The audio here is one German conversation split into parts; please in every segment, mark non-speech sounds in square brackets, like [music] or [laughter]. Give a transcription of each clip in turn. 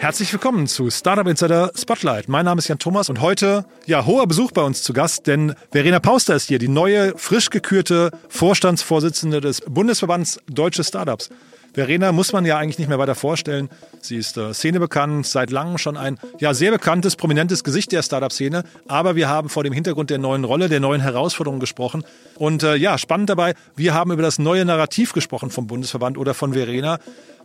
Herzlich willkommen zu Startup Insider Spotlight. Mein Name ist Jan Thomas und heute, ja, hoher Besuch bei uns zu Gast, denn Verena Pauster ist hier, die neue, frisch gekürte Vorstandsvorsitzende des Bundesverbands Deutsche Startups. Verena muss man ja eigentlich nicht mehr weiter vorstellen. Sie ist äh, Szene bekannt, seit langem schon ein ja, sehr bekanntes, prominentes Gesicht der Startup-Szene. Aber wir haben vor dem Hintergrund der neuen Rolle, der neuen Herausforderungen gesprochen. Und äh, ja, spannend dabei, wir haben über das neue Narrativ gesprochen vom Bundesverband oder von Verena.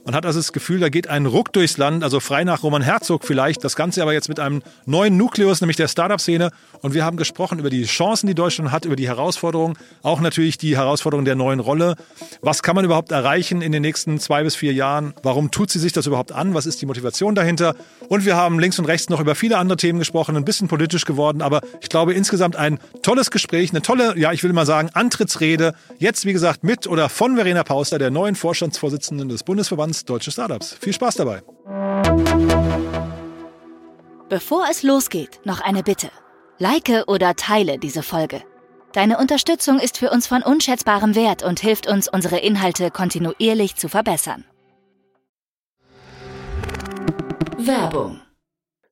Man hat also das Gefühl, da geht ein Ruck durchs Land, also frei nach Roman Herzog vielleicht. Das Ganze aber jetzt mit einem neuen Nukleus, nämlich der Startup-Szene. Und wir haben gesprochen über die Chancen, die Deutschland hat, über die Herausforderungen, auch natürlich die Herausforderungen der neuen Rolle. Was kann man überhaupt erreichen in den nächsten zwei bis vier Jahren? Warum tut sie sich das überhaupt an? Was ist die Motivation dahinter? Und wir haben links und rechts noch über viele andere Themen gesprochen, ein bisschen politisch geworden. Aber ich glaube insgesamt ein tolles Gespräch, eine tolle, ja, ich will mal sagen, Antrittsrede. Jetzt, wie gesagt, mit oder von Verena Pauster, der neuen Vorstandsvorsitzenden des Bundesverbands Deutsche Startups. Viel Spaß dabei. Bevor es losgeht, noch eine Bitte. Like oder teile diese Folge. Deine Unterstützung ist für uns von unschätzbarem Wert und hilft uns, unsere Inhalte kontinuierlich zu verbessern. Werbung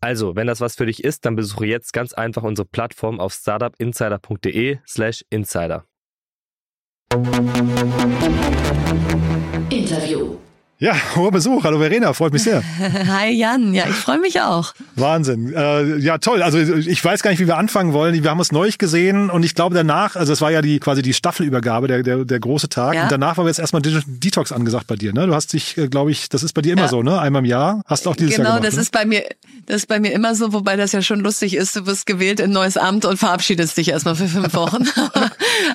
Also, wenn das was für dich ist, dann besuche jetzt ganz einfach unsere Plattform auf startupinsider.de slash insider. Interview Ja, [laughs] hoher Besuch. Hallo Verena, freut mich sehr. [laughs] Hi Jan, ja, ich freue mich auch. Wahnsinn. Äh, ja, toll. Also ich weiß gar nicht, wie wir anfangen wollen. Wir haben uns neulich gesehen und ich glaube danach, also es war ja die quasi die Staffelübergabe, der, der, der große Tag. Ja. Und danach war jetzt erstmal Detox angesagt bei dir. Ne? Du hast dich, äh, glaube ich, das ist bei dir immer Ja. so, ne? Einmal im Jahr. Hast du auch dieses genau, Jahr gemacht. das ne? ist bei mir, das ist bei mir immer so, wobei das ja schon lustig ist. Du wirst gewählt in ein neues Amt und verabschiedest dich erstmal für fünf [laughs] Wochen.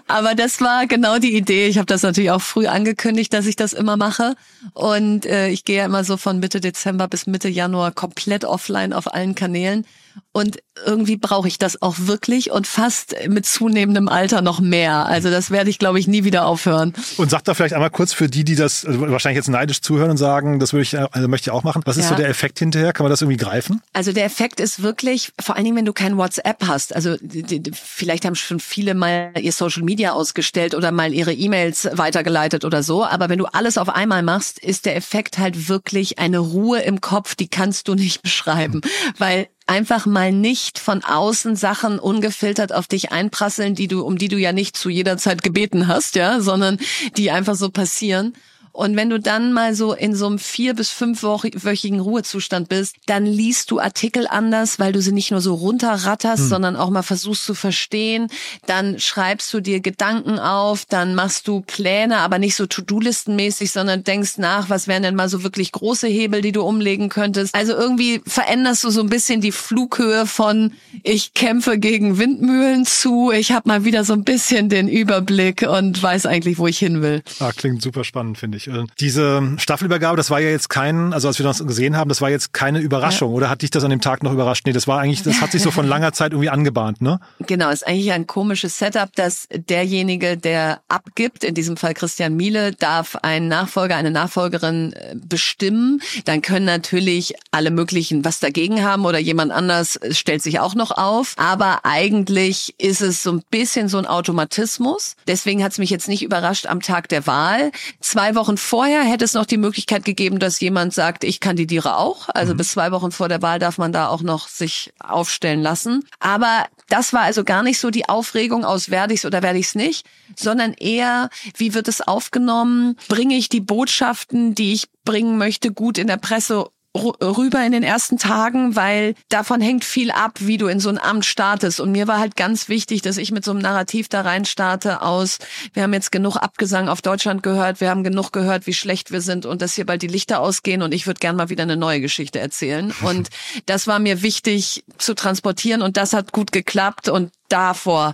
Aber das war genau die Idee. Ich habe das natürlich auch früh angekündigt, dass ich das immer mache. Und äh, ich gehe ja immer so von Mitte Dezember bis Mitte Januar komplett offline auf allen Kanälen. Und irgendwie brauche ich das auch wirklich und fast mit zunehmendem Alter noch mehr. Also das werde ich, glaube ich, nie wieder aufhören. Und sag da vielleicht einmal kurz für die, die das also wahrscheinlich jetzt neidisch zuhören und sagen, das würde ich, also möchte ich auch machen. Was ist Ja. so der Effekt hinterher? Kann man das irgendwie greifen? Also der Effekt ist wirklich, vor allen Dingen, wenn du kein WhatsApp hast. Also die, die, vielleicht haben schon viele mal ihr Social Media ausgestellt oder mal ihre E-Mails weitergeleitet oder so. Aber wenn du alles auf einmal machst, ist der Effekt halt wirklich eine Ruhe im Kopf, die kannst du nicht [laughs] beschreiben. Weil einfach mal nicht von außen Sachen ungefiltert auf dich einprasseln, die du, um die du ja nicht zu jeder Zeit gebeten hast, ja, sondern die einfach so passieren. Und wenn du dann mal so in so einem vier- bis fünfwöchigen Ruhezustand bist, dann liest du Artikel anders, weil du sie nicht nur so runterratterst, sondern auch mal versuchst zu verstehen. Dann schreibst du dir Gedanken auf, dann machst du Pläne, aber nicht so To-Do-Listenmäßig, sondern denkst nach, was wären denn mal so wirklich große Hebel, die du umlegen könntest. Also irgendwie veränderst du so ein bisschen die Flughöhe von ich kämpfe gegen Windmühlen zu, ich habe mal wieder so ein bisschen den Überblick und weiß eigentlich, wo ich hin will. Ah, klingt super spannend, finde ich. Äh, Diese Staffelübergabe, das war ja jetzt kein, also als wir das gesehen haben, das war jetzt keine Überraschung. Oder hat dich das an dem Tag noch überrascht? Nee, das war eigentlich, das hat sich so von langer Zeit irgendwie angebahnt, ne? Genau, ist eigentlich ein komisches Setup, dass derjenige, der abgibt, in diesem Fall Christian Miele, darf einen Nachfolger, eine Nachfolgerin äh, bestimmen. Dann können natürlich alle möglichen was dagegen haben oder jemand anders äh, stellt sich auch noch auf. Aber eigentlich ist es so ein bisschen so ein Automatismus. Deswegen hat es mich jetzt nicht überrascht am Tag der Wahl. Zwei Wochen vorher hätte es noch die Möglichkeit gegeben, dass jemand sagt, ich kandidiere auch. Also bis zwei Wochen vor der Wahl darf man da auch noch sich aufstellen lassen. Aber das war also gar nicht so die Aufregung aus werde ich's oder werde ich's nicht, sondern eher, wie wird es aufgenommen? Bringe ich die Botschaften, die ich bringen möchte, gut in der Presse rüber in den ersten Tagen, weil davon hängt viel ab, wie du in so ein Amt startest. Und mir war halt ganz wichtig, dass ich mit so einem Narrativ da rein starte aus, wir haben jetzt genug Abgesang auf Deutschland gehört, wir haben genug gehört, wie schlecht wir sind und dass hier bald die Lichter ausgehen und ich würde gern mal wieder eine neue Geschichte erzählen. [laughs] Und das war mir wichtig zu transportieren und das hat gut geklappt und davor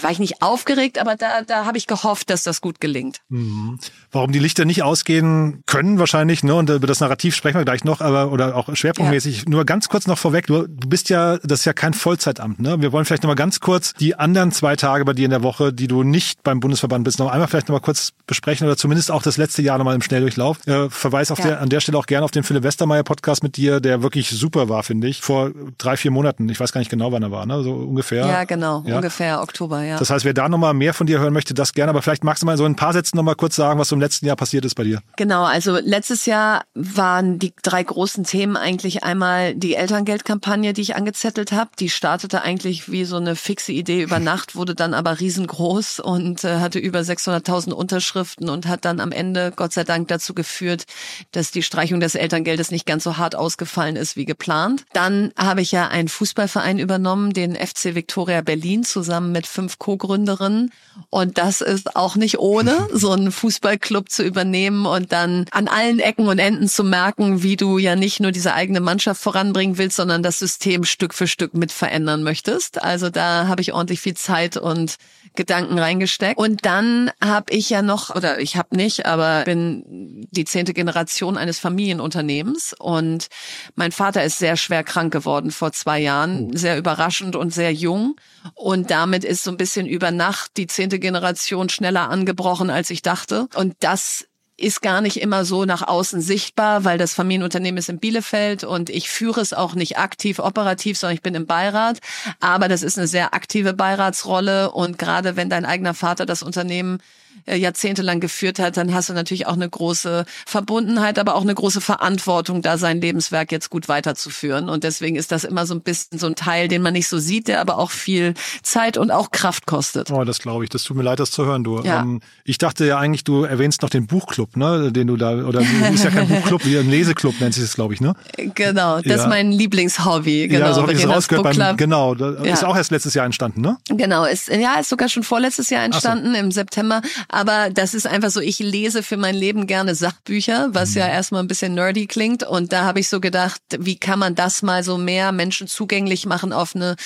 war ich nicht aufgeregt, aber da, da habe ich gehofft, dass das gut gelingt. Mhm. Warum die Lichter nicht ausgehen können wahrscheinlich, ne? Und über das Narrativ sprechen wir gleich noch, aber oder auch schwerpunktmäßig. Ja. Nur ganz kurz noch vorweg, du, du bist ja, das ist ja kein Vollzeitamt, ne? Wir wollen vielleicht noch mal ganz kurz die anderen zwei Tage bei dir in der Woche, die du nicht beim Bundesverband bist, noch einmal vielleicht noch mal kurz besprechen oder zumindest auch das letzte Jahr noch mal im Schnelldurchlauf. Äh, Verweis auf ja. der, an der Stelle auch gerne auf den Philipp Westermeier Podcast mit dir, der wirklich super war, finde ich. Vor drei, vier Monaten. Ich weiß gar nicht genau, wann er war, ne? So ungefähr. Ja, genau. Ja. Ungefähr Oktober, ja. Das heißt, wer da noch mal mehr von dir hören möchte, das gerne. Aber vielleicht magst du mal so ein paar Sätzen noch mal kurz sagen, was so im letzten Jahr passiert ist bei dir. Genau, also letztes Jahr waren die drei großen Themen eigentlich einmal die Elterngeldkampagne, die ich angezettelt habe. Die startete eigentlich wie so eine fixe Idee über [laughs] Nacht, wurde dann aber riesengroß und äh, hatte über 600.000 Unterschriften und hat dann am Ende Gott sei Dank dazu geführt, dass die Streichung des Elterngeldes nicht ganz so hart ausgefallen ist wie geplant. Dann habe ich ja einen Fußballverein übernommen, den FC Victoria Berlin, zusammen mit fünf Co-Gründerinnen. Und das ist auch nicht ohne, [laughs] so einen Fußballclub zu übernehmen und dann an allen Ecken und Enden zu merken, wie du ja nicht nur diese eigene Mannschaft voranbringen willst, sondern das System Stück für Stück mit verändern möchtest. Also da habe ich ordentlich viel Zeit und Gedanken reingesteckt. Und dann habe ich ja noch, oder ich habe nicht, aber bin die zehnte Generation eines Familienunternehmens. Und mein Vater ist sehr schwer krank geworden vor zwei Jahren, oh. sehr überraschend und sehr jung. Und damit ist so ein bisschen über Nacht die zehnte Generation schneller angebrochen, als ich dachte. Und das ist gar nicht immer so nach außen sichtbar, weil das Familienunternehmen ist in Bielefeld und ich führe es auch nicht aktiv operativ, sondern ich bin im Beirat. Aber das ist eine sehr aktive Beiratsrolle und gerade wenn dein eigener Vater das Unternehmen jahrzehntelang geführt hat, dann hast du natürlich auch eine große Verbundenheit, aber auch eine große Verantwortung, da sein Lebenswerk jetzt gut weiterzuführen. Und deswegen ist das immer so ein bisschen so ein Teil, den man nicht so sieht, der aber auch viel Zeit und auch Kraft kostet. Oh, das glaube ich. Das tut mir leid, das zu hören, du. Ja. Ähm, ich dachte ja eigentlich, du erwähnst noch den Buchclub, ne, den du da, oder [laughs] ist ja kein Buchclub, wie ein Leseklub nennt sich das, glaube ich, ne? Genau, das ja. ist mein Lieblingshobby. Genau, ja, so habe ich es rausgehört. Beim, genau, das ja. ist auch erst letztes Jahr entstanden, ne? Genau, ist, ja, ist sogar schon vorletztes Jahr entstanden, so. im September. Aber das ist einfach so, ich lese für mein Leben gerne Sachbücher, was mhm. ja erstmal ein bisschen nerdy klingt. Und da habe ich so gedacht, wie kann man das mal so mehr Menschen zugänglich machen auf eine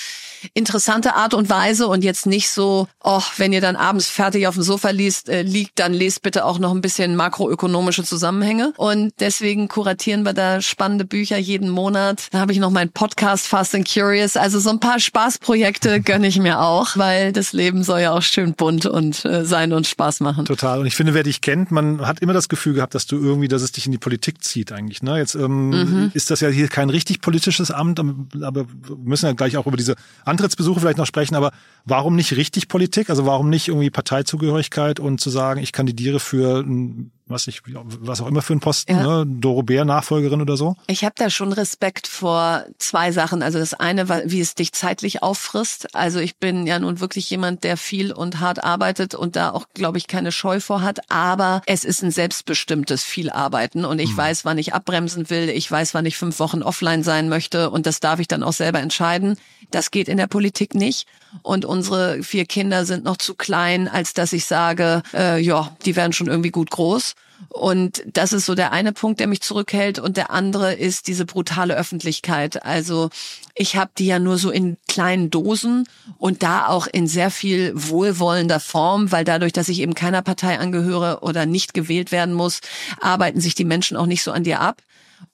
interessante Art und Weise und jetzt nicht so, oh, wenn ihr dann abends fertig auf dem Sofa liest, äh, liegt, dann lest bitte auch noch ein bisschen makroökonomische Zusammenhänge. Und deswegen kuratieren wir da spannende Bücher jeden Monat. Da habe ich noch meinen Podcast Fast and Curious. Also so ein paar Spaßprojekte gönne ich mir auch, weil das Leben soll ja auch schön bunt und äh, sein und Spaß machen. Total. Und ich finde, wer dich kennt, man hat immer das Gefühl gehabt, dass du irgendwie, dass es dich in die Politik zieht eigentlich. Ne? Jetzt ähm, mhm. ist das ja hier kein richtig politisches Amt, aber wir müssen ja gleich auch über diese Antrittsbesuche vielleicht noch sprechen, aber warum nicht richtig Politik? Also warum nicht irgendwie Parteizugehörigkeit und zu sagen, ich kandidiere für ein was ich, was auch immer für ein Posten, ja. ne? Doro Bär Nachfolgerin oder so? Ich habe da schon Respekt vor zwei Sachen. Also das eine, wie es dich zeitlich auffrisst. Also ich bin ja nun wirklich jemand, der viel und hart arbeitet und da auch, glaube ich, keine Scheu vor hat. Aber es ist ein selbstbestimmtes viel Arbeiten und ich hm. weiß, wann ich abbremsen will. Ich weiß, wann ich fünf Wochen offline sein möchte und das darf ich dann auch selber entscheiden. Das geht in der Politik nicht. Und unsere vier Kinder sind noch zu klein, als dass ich sage, äh, ja, die werden schon irgendwie gut groß. Und das ist so der eine Punkt, der mich zurückhält. Und der andere ist diese brutale Öffentlichkeit. Also ich habe die ja nur so in kleinen Dosen und da auch in sehr viel wohlwollender Form, weil dadurch, dass ich eben keiner Partei angehöre oder nicht gewählt werden muss, arbeiten sich die Menschen auch nicht so an dir ab.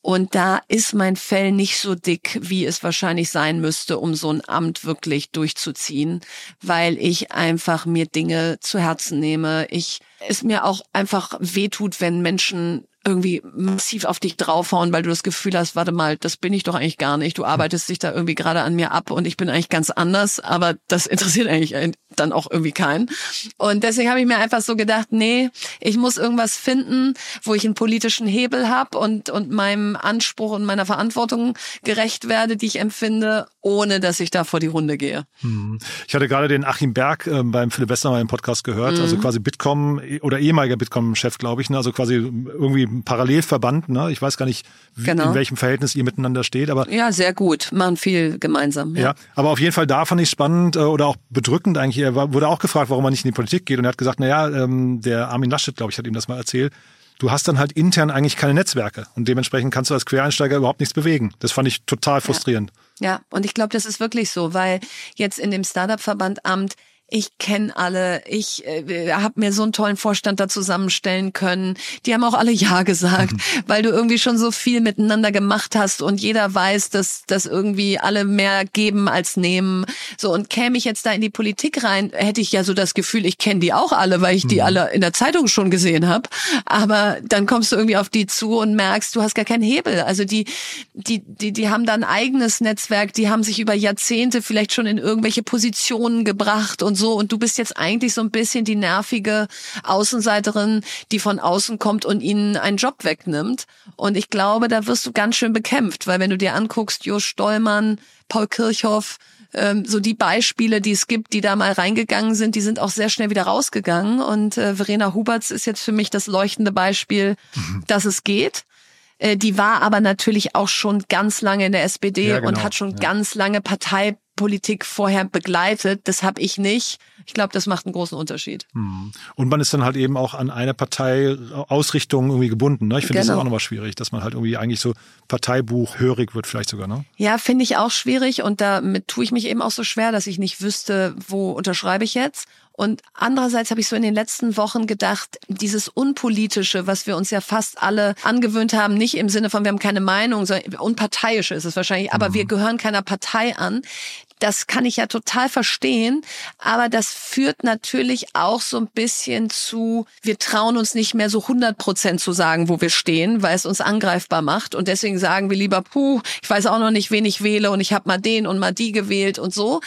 Und da ist mein Fell nicht so dick, wie es wahrscheinlich sein müsste, um so ein Amt wirklich durchzuziehen, weil ich einfach mir Dinge zu Herzen nehme. Ich es mir auch einfach wehtut, wenn Menschen irgendwie massiv auf dich draufhauen, weil du das Gefühl hast, warte mal, das bin ich doch eigentlich gar nicht. Du arbeitest dich da irgendwie gerade an mir ab und ich bin eigentlich ganz anders, aber das interessiert eigentlich dann auch irgendwie keinen. Und deswegen habe ich mir einfach so gedacht, nee, ich muss irgendwas finden, wo ich einen politischen Hebel habe und, und meinem Anspruch und meiner Verantwortung gerecht werde, die ich empfinde. Ohne dass ich da vor die Runde gehe. Hm. Ich hatte gerade den Achim Berg äh, beim Philipp Wessner im Podcast gehört, also mhm. also quasi Bitkom oder ehemaliger Bitkom-Chef, glaube ich, ne? also quasi irgendwie Parallelverband. Ne? Ich weiß gar nicht, wie, genau. in welchem Verhältnis ihr miteinander steht, aber ja, sehr gut, machen viel gemeinsam. Ja, ja aber auf jeden Fall da fand ich spannend äh, oder auch bedrückend eigentlich. Er war, wurde auch gefragt, warum er nicht in die Politik geht und er hat gesagt, na ja, ähm, der Armin Laschet, glaube ich, hat ihm das mal erzählt du hast dann halt intern eigentlich keine Netzwerke und dementsprechend kannst du als Quereinsteiger überhaupt nichts bewegen. Das fand ich total frustrierend. Ja, ja. und ich glaube, das ist wirklich so, weil jetzt in dem Startup-Verband ich kenne alle, ich äh, habe mir so einen tollen Vorstand da zusammenstellen können. Die haben auch alle Ja [laughs] gesagt, weil du irgendwie schon so viel miteinander gemacht hast und jeder weiß, dass, dass irgendwie alle mehr geben als nehmen. So, und käme ich jetzt da in die Politik rein, hätte ich ja so das Gefühl, ich kenne die auch alle, weil ich die mhm. alle in der Zeitung schon gesehen habe. Aber dann kommst du irgendwie auf die zu und merkst, du hast gar keinen Hebel. Also die, die, die, die haben da ein eigenes Netzwerk, die haben sich über Jahrzehnte vielleicht schon in irgendwelche Positionen gebracht und so so und du bist jetzt eigentlich so ein bisschen die nervige Außenseiterin, die von außen kommt und ihnen einen Job wegnimmt. Und ich glaube, da wirst du ganz schön bekämpft, weil wenn du dir anguckst, Jo Stollmann, Paul Kirchhoff, ähm, so die Beispiele, die es gibt, die da mal reingegangen sind, die sind auch sehr schnell wieder rausgegangen. Und äh, Verena Huberts ist jetzt für mich das leuchtende Beispiel, mhm. dass es geht. Äh, die war aber natürlich auch schon ganz lange in der SPD ja, genau. und hat schon ja. ganz lange Partei Politik vorher begleitet. Das habe ich nicht. Ich glaube, das macht einen großen Unterschied. Hm. Und man ist dann halt eben auch an eine Parteiausrichtung irgendwie gebunden. Ne? Ich finde genau. das auch nochmal schwierig, dass man halt irgendwie eigentlich so Parteibuchhörig wird vielleicht sogar. Ne? Ja, finde ich auch schwierig und damit tue ich mich eben auch so schwer, dass ich nicht wüsste, wo unterschreibe ich jetzt. Und andererseits habe ich so in den letzten Wochen gedacht, dieses Unpolitische, was wir uns ja fast alle angewöhnt haben, nicht im Sinne von, wir haben keine Meinung, sondern unparteiische ist es wahrscheinlich, aber mhm. wir gehören keiner Partei an. Das kann ich ja total verstehen, aber das führt natürlich auch so ein bisschen zu, wir trauen uns nicht mehr so 100 Prozent zu sagen, wo wir stehen, weil es uns angreifbar macht und deswegen sagen wir lieber, puh, ich weiß auch noch nicht, wen ich wähle und ich habe mal den und mal die gewählt und so.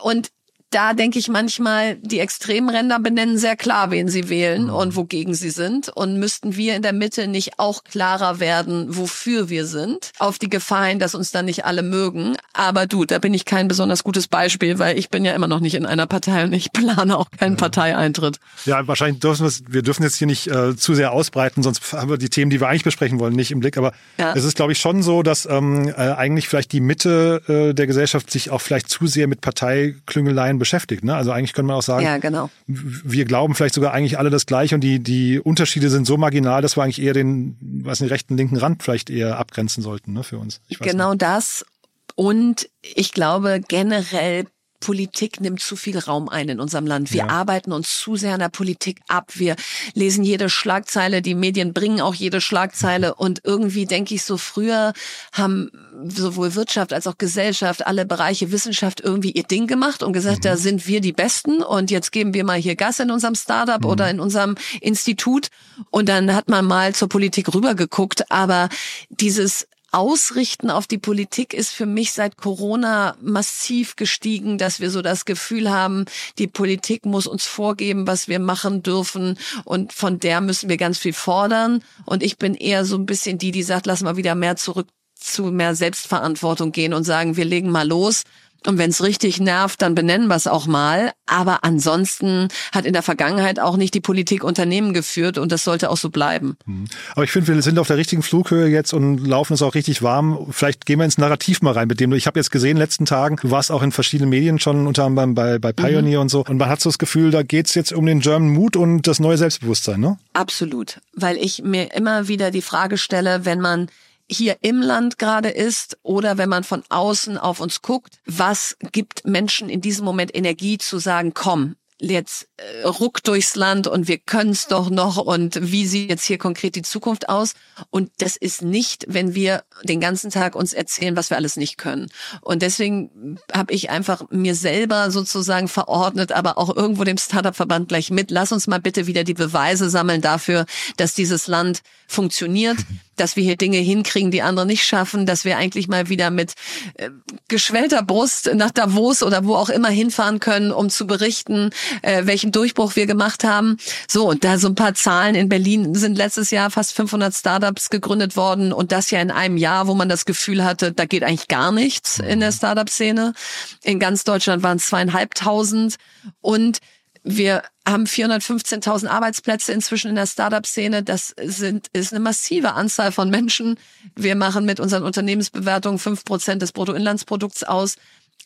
Und da denke ich manchmal, die Extremränder benennen sehr klar, wen sie wählen mhm. und wogegen sie sind. Und müssten wir in der Mitte nicht auch klarer werden, wofür wir sind, auf die Gefahr hin, dass uns dann nicht alle mögen. Aber du, da bin ich kein besonders gutes Beispiel, weil ich bin ja immer noch nicht in einer Partei und ich [laughs] plane auch keinen ja. Parteieintritt. Ja, wahrscheinlich dürfen wir, wir dürfen jetzt hier nicht äh, zu sehr ausbreiten, sonst haben wir die Themen, die wir eigentlich besprechen wollen, nicht im Blick. Aber ja. es ist, glaube ich, schon so, dass ähm, äh, eigentlich vielleicht die Mitte äh, der Gesellschaft sich auch vielleicht zu sehr mit Parteiklüngeleien beschäftigt. Ne? Also eigentlich könnte man auch sagen, ja, genau. wir glauben vielleicht sogar eigentlich alle das Gleiche und die, die Unterschiede sind so marginal, dass wir eigentlich eher den, was den rechten, linken Rand vielleicht eher abgrenzen sollten ne, für uns. genau nicht. das. Und ich glaube generell Politik nimmt zu viel Raum ein in unserem Land. Wir ja. arbeiten uns zu sehr an der Politik ab. Wir lesen jede Schlagzeile. Die Medien bringen auch jede Schlagzeile. [laughs] Und irgendwie denke ich so, früher haben sowohl Wirtschaft als auch Gesellschaft, alle Bereiche Wissenschaft irgendwie ihr Ding gemacht und gesagt, mhm. da sind wir die Besten und jetzt geben wir mal hier Gas in unserem Startup mhm. oder in unserem Institut. Und dann hat man mal zur Politik rübergeguckt. Aber dieses Ausrichten auf die Politik ist für mich seit Corona massiv gestiegen, dass wir so das Gefühl haben, die Politik muss uns vorgeben, was wir machen dürfen und von der müssen wir ganz viel fordern. Und ich bin eher so ein bisschen die, die sagt, lass mal wieder mehr zurück zu mehr Selbstverantwortung gehen und sagen, wir legen mal los und wenn es richtig nervt, dann benennen wir es auch mal. Aber ansonsten hat in der Vergangenheit auch nicht die Politik Unternehmen geführt und das sollte auch so bleiben. Mhm. Aber ich finde, wir sind auf der richtigen Flughöhe jetzt und laufen es auch richtig warm. Vielleicht gehen wir ins Narrativ mal rein mit dem. Ich habe jetzt gesehen, in den letzten Tagen, du warst auch in verschiedenen Medien schon, unter anderem bei, bei Pioneer mhm. und so. Und man hat so das Gefühl, da geht's jetzt um den German Mood und das neue Selbstbewusstsein, ne? Absolut. Weil ich mir immer wieder die Frage stelle, wenn man hier im Land gerade ist oder wenn man von außen auf uns guckt, was gibt Menschen in diesem Moment Energie zu sagen, komm, jetzt äh, ruck durchs Land und wir können es doch noch und wie sieht jetzt hier konkret die Zukunft aus? Und das ist nicht, wenn wir den ganzen Tag uns erzählen, was wir alles nicht können. Und deswegen habe ich einfach mir selber sozusagen verordnet, aber auch irgendwo dem Startup-Verband gleich mit, lass uns mal bitte wieder die Beweise sammeln dafür, dass dieses Land funktioniert, [laughs] dass wir hier Dinge hinkriegen, die andere nicht schaffen, dass wir eigentlich mal wieder mit äh, geschwellter Brust nach Davos oder wo auch immer hinfahren können, um zu berichten, äh, welchen Durchbruch wir gemacht haben. So, und da so ein paar Zahlen. In Berlin sind letztes Jahr fast 500 Startups gegründet worden und das ja in einem Jahr, wo man das Gefühl hatte, da geht eigentlich gar nichts in der Startup-Szene. In ganz Deutschland waren es zweieinhalbtausend und wir haben 415.000 Arbeitsplätze inzwischen in der Startup-Szene. Das sind, ist eine massive Anzahl von Menschen. Wir machen mit unseren Unternehmensbewertungen fünf Prozent des Bruttoinlandsprodukts aus.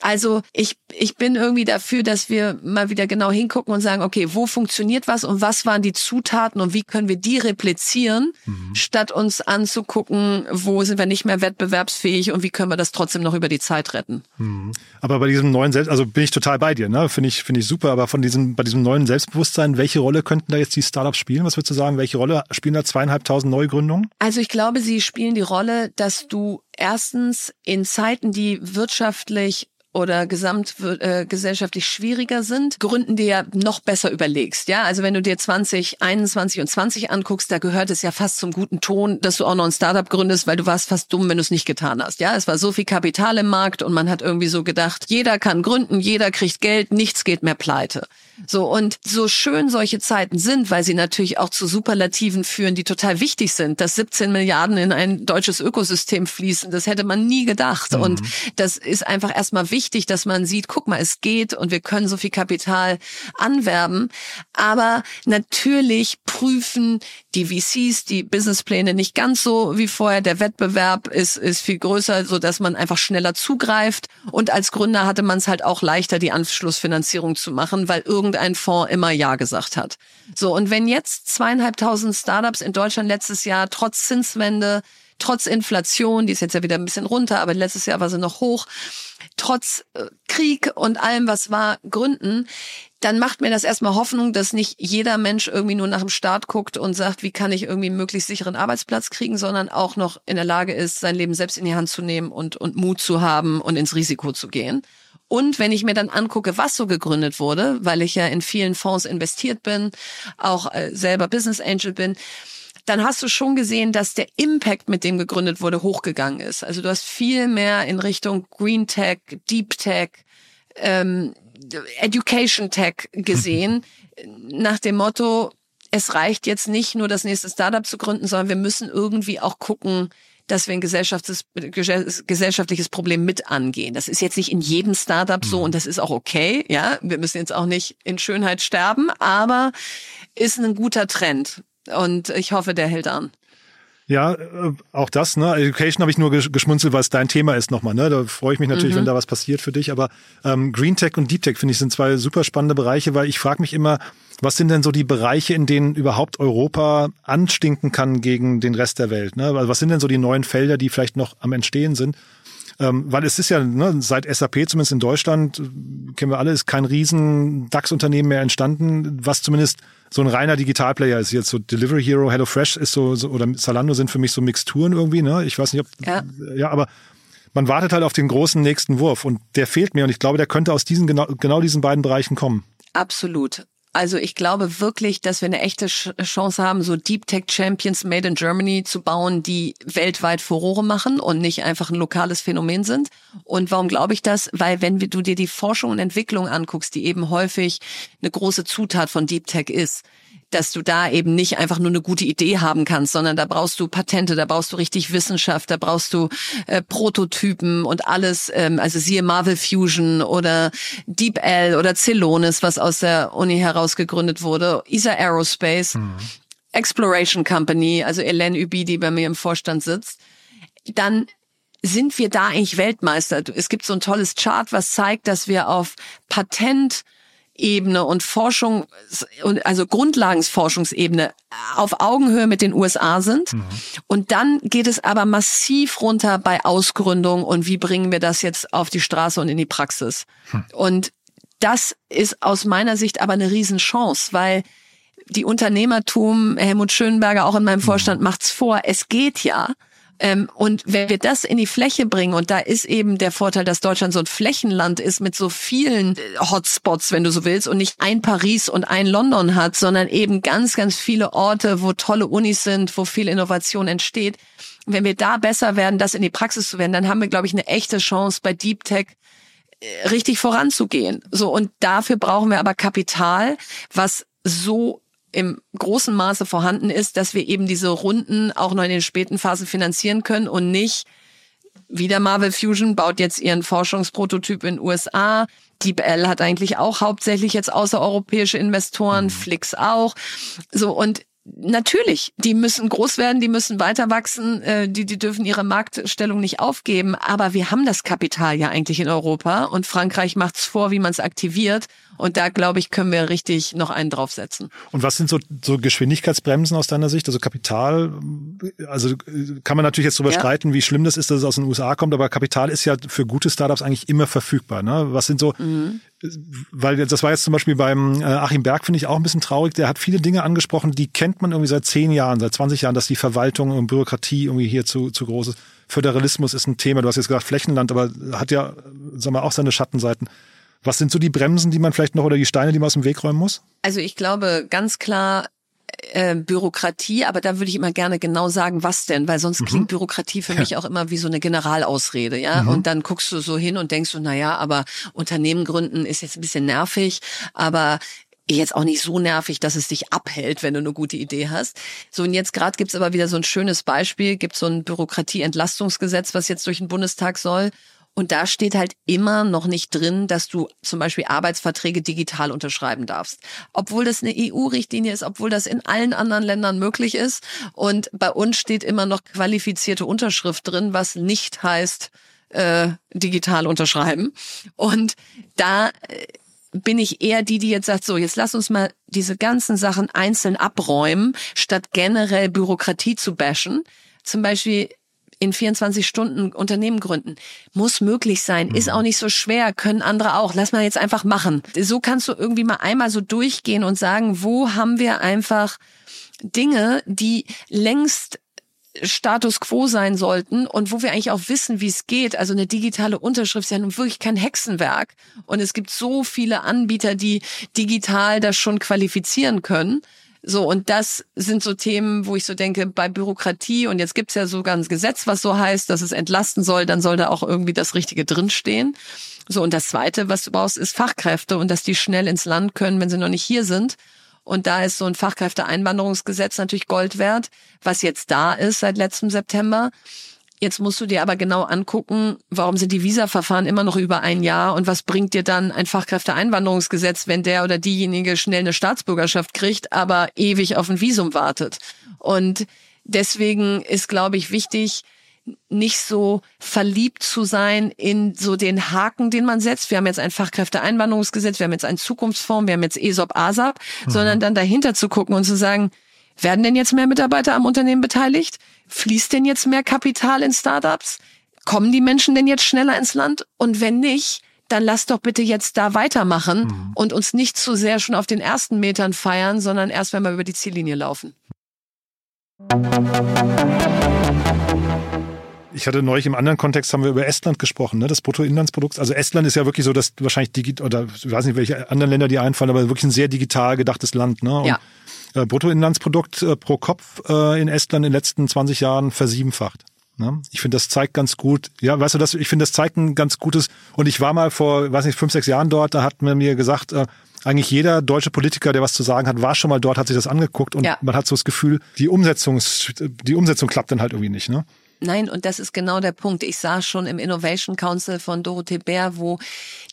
Also ich, ich bin irgendwie dafür, dass wir mal wieder genau hingucken und sagen, okay, wo funktioniert was und was waren die Zutaten und wie können wir die replizieren, mhm. statt uns anzugucken, wo sind wir nicht mehr wettbewerbsfähig und wie können wir das trotzdem noch über die Zeit retten. Mhm. Aber bei diesem neuen Selbst, also bin ich total bei dir, ne? Finde ich, finde ich super, aber von diesem, bei diesem neuen Selbstbewusstsein, welche Rolle könnten da jetzt die Startups spielen? Was würdest du sagen? Welche Rolle spielen da zweieinhalbtausend Neugründungen? Also ich glaube, sie spielen die Rolle, dass du erstens in Zeiten, die wirtschaftlich oder gesamtgesellschaftlich äh, schwieriger sind, Gründen dir noch besser überlegst. Ja, also wenn du dir 20, 21 und 20 anguckst, da gehört es ja fast zum guten Ton, dass du auch noch ein Startup gründest, weil du warst fast dumm, wenn du es nicht getan hast. Ja, es war so viel Kapital im Markt und man hat irgendwie so gedacht, jeder kann gründen, jeder kriegt Geld, nichts geht mehr pleite. So, und so schön solche Zeiten sind, weil sie natürlich auch zu Superlativen führen, die total wichtig sind, dass 17 Milliarden in ein deutsches Ökosystem fließen, das hätte man nie gedacht. Mhm. Und das ist einfach erstmal wichtig, dass man sieht, guck mal, es geht und wir können so viel Kapital anwerben. Aber natürlich prüfen die VCs die Businesspläne nicht ganz so wie vorher. Der Wettbewerb ist, ist viel größer, so dass man einfach schneller zugreift. Und als Gründer hatte man es halt auch leichter, die Anschlussfinanzierung zu machen, weil irgendwie irgendein Fonds immer Ja gesagt hat. So, und wenn jetzt zweieinhalbtausend Startups in Deutschland letztes Jahr trotz Zinswende, trotz Inflation, die ist jetzt ja wieder ein bisschen runter, aber letztes Jahr war sie noch hoch, trotz äh, Krieg und allem, was war, gründen, dann macht mir das erstmal Hoffnung, dass nicht jeder Mensch irgendwie nur nach dem Start guckt und sagt, wie kann ich irgendwie einen möglichst sicheren Arbeitsplatz kriegen, sondern auch noch in der Lage ist, sein Leben selbst in die Hand zu nehmen und, und Mut zu haben und ins Risiko zu gehen. Und wenn ich mir dann angucke, was so gegründet wurde, weil ich ja in vielen Fonds investiert bin, auch äh, selber Business Angel bin, dann hast du schon gesehen, dass der Impact, mit dem gegründet wurde, hochgegangen ist. Also du hast viel mehr in Richtung Green Tech, Deep Tech, ähm, Education Tech gesehen, [laughs] nach dem Motto, es reicht jetzt nicht nur das nächste Startup zu gründen, sondern wir müssen irgendwie auch gucken, dass wir ein gesellschaftliches Problem mit angehen. Das ist jetzt nicht in jedem Startup so mhm. und das ist auch okay. Ja, wir müssen jetzt auch nicht in Schönheit sterben, aber ist ein guter Trend und ich hoffe, der hält an. Ja, äh, auch das, ne? Education habe ich nur geschmunzelt, weil es dein Thema ist nochmal, ne? Da freue ich mich natürlich, mhm. wenn da was passiert für dich. Aber ähm, Green Tech und Deep Tech, finde ich, sind zwei super spannende Bereiche, weil ich frage mich immer, was sind denn so die Bereiche, in denen überhaupt Europa anstinken kann gegen den Rest der Welt? Ne? Also was sind denn so die neuen Felder, die vielleicht noch am Entstehen sind? Ähm, weil es ist ja ne, seit SAP, zumindest in Deutschland, kennen wir alle, ist kein riesen DAX-Unternehmen mehr entstanden, was zumindest so ein reiner Digitalplayer ist. Jetzt so Delivery Hero, HelloFresh ist so, so oder Zalando sind für mich so Mixturen irgendwie. Ne? Ich weiß nicht, ob ja, ja aber man wartet halt auf den großen nächsten Wurf und der fehlt mir und ich glaube, der könnte aus diesen genau, genau diesen beiden Bereichen kommen. Absolut. Also ich glaube wirklich, dass wir eine echte Chance haben, so Deep Tech Champions Made in Germany zu bauen, die weltweit Furore machen und nicht einfach ein lokales Phänomen sind. Und warum glaube ich das? Weil wenn du dir die Forschung und Entwicklung anguckst, die eben häufig eine große Zutat von Deep Tech ist, dass du da eben nicht einfach nur eine gute Idee haben kannst, sondern da brauchst du Patente, da brauchst du richtig Wissenschaft, da brauchst du äh, Prototypen und alles, ähm, also siehe Marvel Fusion oder DeepL oder Celonis, was aus der Uni heraus gegründet wurde, ESA Aerospace, mhm. Exploration Company, also Elaine Ubi, die bei mir im Vorstand sitzt, dann sind wir da eigentlich Weltmeister. Es gibt so ein tolles Chart, was zeigt, dass wir auf Patent Ebene und Forschung, also Grundlagensforschungsebene auf Augenhöhe mit den USA sind. Mhm. Und dann geht es aber massiv runter bei Ausgründung und wie bringen wir das jetzt auf die Straße und in die Praxis. Mhm. Und das ist aus meiner Sicht aber eine Riesenchance, weil die Unternehmertum, Helmut Schönberger auch in meinem mhm. Vorstand macht's vor, es geht ja. Ähm, und wenn wir das in die Fläche bringen, und da ist eben der Vorteil, dass Deutschland so ein Flächenland ist mit so vielen äh, Hotspots, wenn du so willst, und nicht ein Paris und ein London hat, sondern eben ganz, ganz viele Orte, wo tolle Unis sind, wo viel Innovation entsteht. Wenn wir da besser werden, das in die Praxis zu werden, dann haben wir, glaube ich, eine echte Chance bei Deep Tech äh, richtig voranzugehen. So und dafür brauchen wir aber Kapital, was so im großen Maße vorhanden ist, dass wir eben diese Runden auch noch in den späten Phasen finanzieren können und nicht wieder Marvel Fusion baut jetzt ihren Forschungsprototyp in den USA. DeepL hat eigentlich auch hauptsächlich jetzt außereuropäische Investoren, mhm. Flix auch. So und Natürlich, die müssen groß werden, die müssen weiter wachsen, äh, die, die dürfen ihre Marktstellung nicht aufgeben. Aber wir haben das Kapital ja eigentlich in Europa und Frankreich macht's vor, wie man es aktiviert. Und da, glaube ich, können wir richtig noch einen draufsetzen. Und was sind so, so Geschwindigkeitsbremsen aus deiner Sicht? Also Kapital, also kann man natürlich jetzt darüber ja. streiten, wie schlimm das ist, dass es aus den USA kommt, aber Kapital ist ja für gute Startups eigentlich immer verfügbar. Ne? Was sind so, mhm. weil das war jetzt zum Beispiel beim äh, Achim Berg, finde ich auch ein bisschen traurig, der hat viele Dinge angesprochen, die kennt man irgendwie seit zehn Jahren, seit 20 Jahren, dass die Verwaltung und Bürokratie irgendwie hier zu, zu groß ist. Föderalismus ist ein Thema, du hast jetzt gesagt Flächenland, aber hat ja, sag mal, auch seine Schattenseiten. Was sind so die Bremsen, die man vielleicht noch oder die Steine, die man aus dem Weg räumen muss? Also ich glaube ganz klar, äh, Bürokratie, aber da würde ich immer gerne genau sagen, was denn, weil sonst mhm. klingt Bürokratie für mich auch immer wie so eine Generalausrede, ja. Mhm. Und dann guckst du so hin und denkst so, na ja, aber Unternehmen gründen ist jetzt ein bisschen nervig, aber jetzt auch nicht so nervig, dass es dich abhält, wenn du eine gute Idee hast. So, und jetzt gerade gibt's aber wieder so ein schönes Beispiel, gibt so ein Bürokratieentlastungsgesetz, was jetzt durch den Bundestag soll. Und da steht halt immer noch nicht drin, dass du zum Beispiel Arbeitsverträge digital unterschreiben darfst. Obwohl das eine EU-Richtlinie ist, obwohl das in allen anderen Ländern möglich ist. Und bei uns steht immer noch qualifizierte Unterschrift drin, was nicht heißt, äh, digital unterschreiben. Und da äh, bin ich eher die, die jetzt sagt, so, jetzt lass uns mal diese ganzen Sachen einzeln abräumen, statt generell Bürokratie zu bashen. Zum Beispiel in 24 Stunden Unternehmen gründen. Muss möglich sein, ist mhm. auch nicht so schwer, können andere auch. Lass mal jetzt einfach machen. So kannst du irgendwie mal einmal so durchgehen und sagen, wo haben wir einfach Dinge, die längst Status quo sein sollten und wo wir eigentlich auch wissen, wie es geht. Also eine digitale Unterschrift ist ja nun wirklich kein Hexenwerk. Und es gibt so viele Anbieter, die digital das schon qualifizieren können. So, und das sind so Themen, wo ich so denke, bei Bürokratie, und jetzt gibt's ja sogar ein Gesetz, was so heißt, dass es entlasten soll, dann soll da auch irgendwie das Richtige drinstehen. So, und das Zweite, was du brauchst, ist Fachkräfte und dass die schnell ins Land können, wenn sie noch nicht hier sind. Und da ist so ein Fachkräfteeinwanderungsgesetz natürlich Gold wert, was jetzt da ist seit letztem September. Jetzt musst du dir aber genau angucken, warum sind die Visa-Verfahren immer noch über ein Jahr und was bringt dir dann ein Fachkräfteeinwanderungsgesetz, wenn der oder diejenige schnell eine Staatsbürgerschaft kriegt, aber ewig auf ein Visum wartet. Und deswegen ist, glaube ich, wichtig, nicht so verliebt zu sein in so den Haken, den man setzt. Wir haben jetzt ein Fachkräfteeinwanderungsgesetz, wir haben jetzt einen Zukunftsfonds, wir haben jetzt ESOP, ASAP, mhm. sondern dann dahinter zu gucken und zu sagen, werden denn jetzt mehr Mitarbeiter am Unternehmen beteiligt? Fließt denn jetzt mehr Kapital in Startups? Kommen die Menschen denn jetzt schneller ins Land? Und wenn nicht, dann lass doch bitte jetzt da weitermachen mhm. und uns nicht zu sehr schon auf den ersten Metern feiern, sondern erst, wenn wir über die Ziellinie laufen. Ich hatte neulich im anderen Kontext haben wir über Estland gesprochen, ne, das Bruttoinlandsprodukt. Also Estland ist ja wirklich so, dass wahrscheinlich digital oder ich weiß nicht, welche anderen Länder die einfallen, aber wirklich ein sehr digital gedachtes Land. Ne? Und ja. Äh, Bruttoinlandsprodukt äh, pro Kopf äh, in Estland in den letzten 20 Jahren versiebenfacht. Ne? Ich finde, das zeigt ganz gut, ja, weißt du, das, ich finde, das zeigt ein ganz gutes, und ich war mal vor, weiß nicht, fünf, sechs Jahren dort, da hat man mir gesagt, äh, eigentlich jeder deutsche Politiker, der was zu sagen hat, war schon mal dort, hat sich das angeguckt und ja. man hat so das Gefühl, die Umsetzung, die Umsetzung klappt dann halt irgendwie nicht, ne? Nein, und das ist genau der Punkt. Ich saß schon im Innovation Council von Dorothee Bär, wo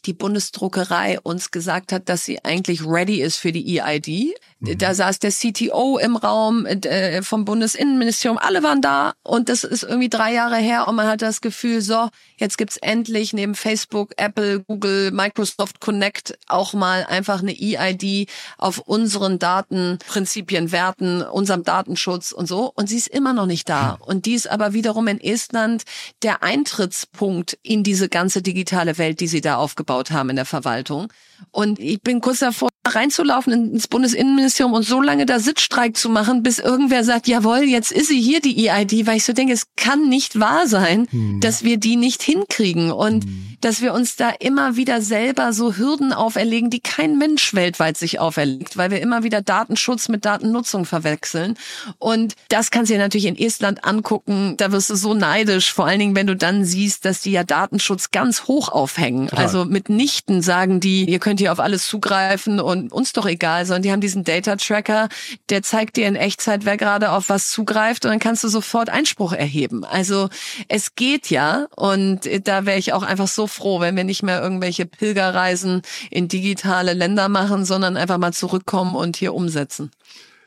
die Bundesdruckerei uns gesagt hat, dass sie eigentlich ready ist für die EID. Mhm. Da saß der CTO im Raum äh, vom Bundesinnenministerium, alle waren da und das ist irgendwie drei Jahre her und man hat das Gefühl, so, jetzt gibt's endlich neben Facebook, Apple, Google, Microsoft Connect auch mal einfach eine EID auf unseren Datenprinzipien, Werten, unserem Datenschutz und so und sie ist immer noch nicht da. Hm. Und die ist aber wiederum in Estland der Eintrittspunkt in diese ganze digitale Welt, die sie da aufgebaut haben in der Verwaltung. Und ich bin kurz davor, reinzulaufen ins Bundesinnenministerium und so lange da Sitzstreik zu machen, bis irgendwer sagt, jawohl, jetzt ist sie hier, die EID, weil ich so denke, es kann nicht wahr sein, hm. dass wir die nicht hinkriegen und hm. dass wir uns da immer wieder selber so Hürden auferlegen, die kein Mensch weltweit sich auferlegt, weil wir immer wieder Datenschutz mit Datennutzung verwechseln. Und das kannst du dir natürlich in Estland angucken, da wirst du so neidisch, vor allen Dingen, wenn du dann siehst, dass die ja Datenschutz ganz hoch aufhängen. Total. Also mitnichten sagen die, ihr könnt hier auf alles zugreifen und uns doch egal, sondern die haben diesen Data Tracker, der zeigt dir in Echtzeit, wer gerade auf was zugreift und dann kannst du sofort Einspruch erheben. Also es geht ja und da wäre ich auch einfach so froh, wenn wir nicht mehr irgendwelche Pilgerreisen in digitale Länder machen, sondern einfach mal zurückkommen und hier umsetzen.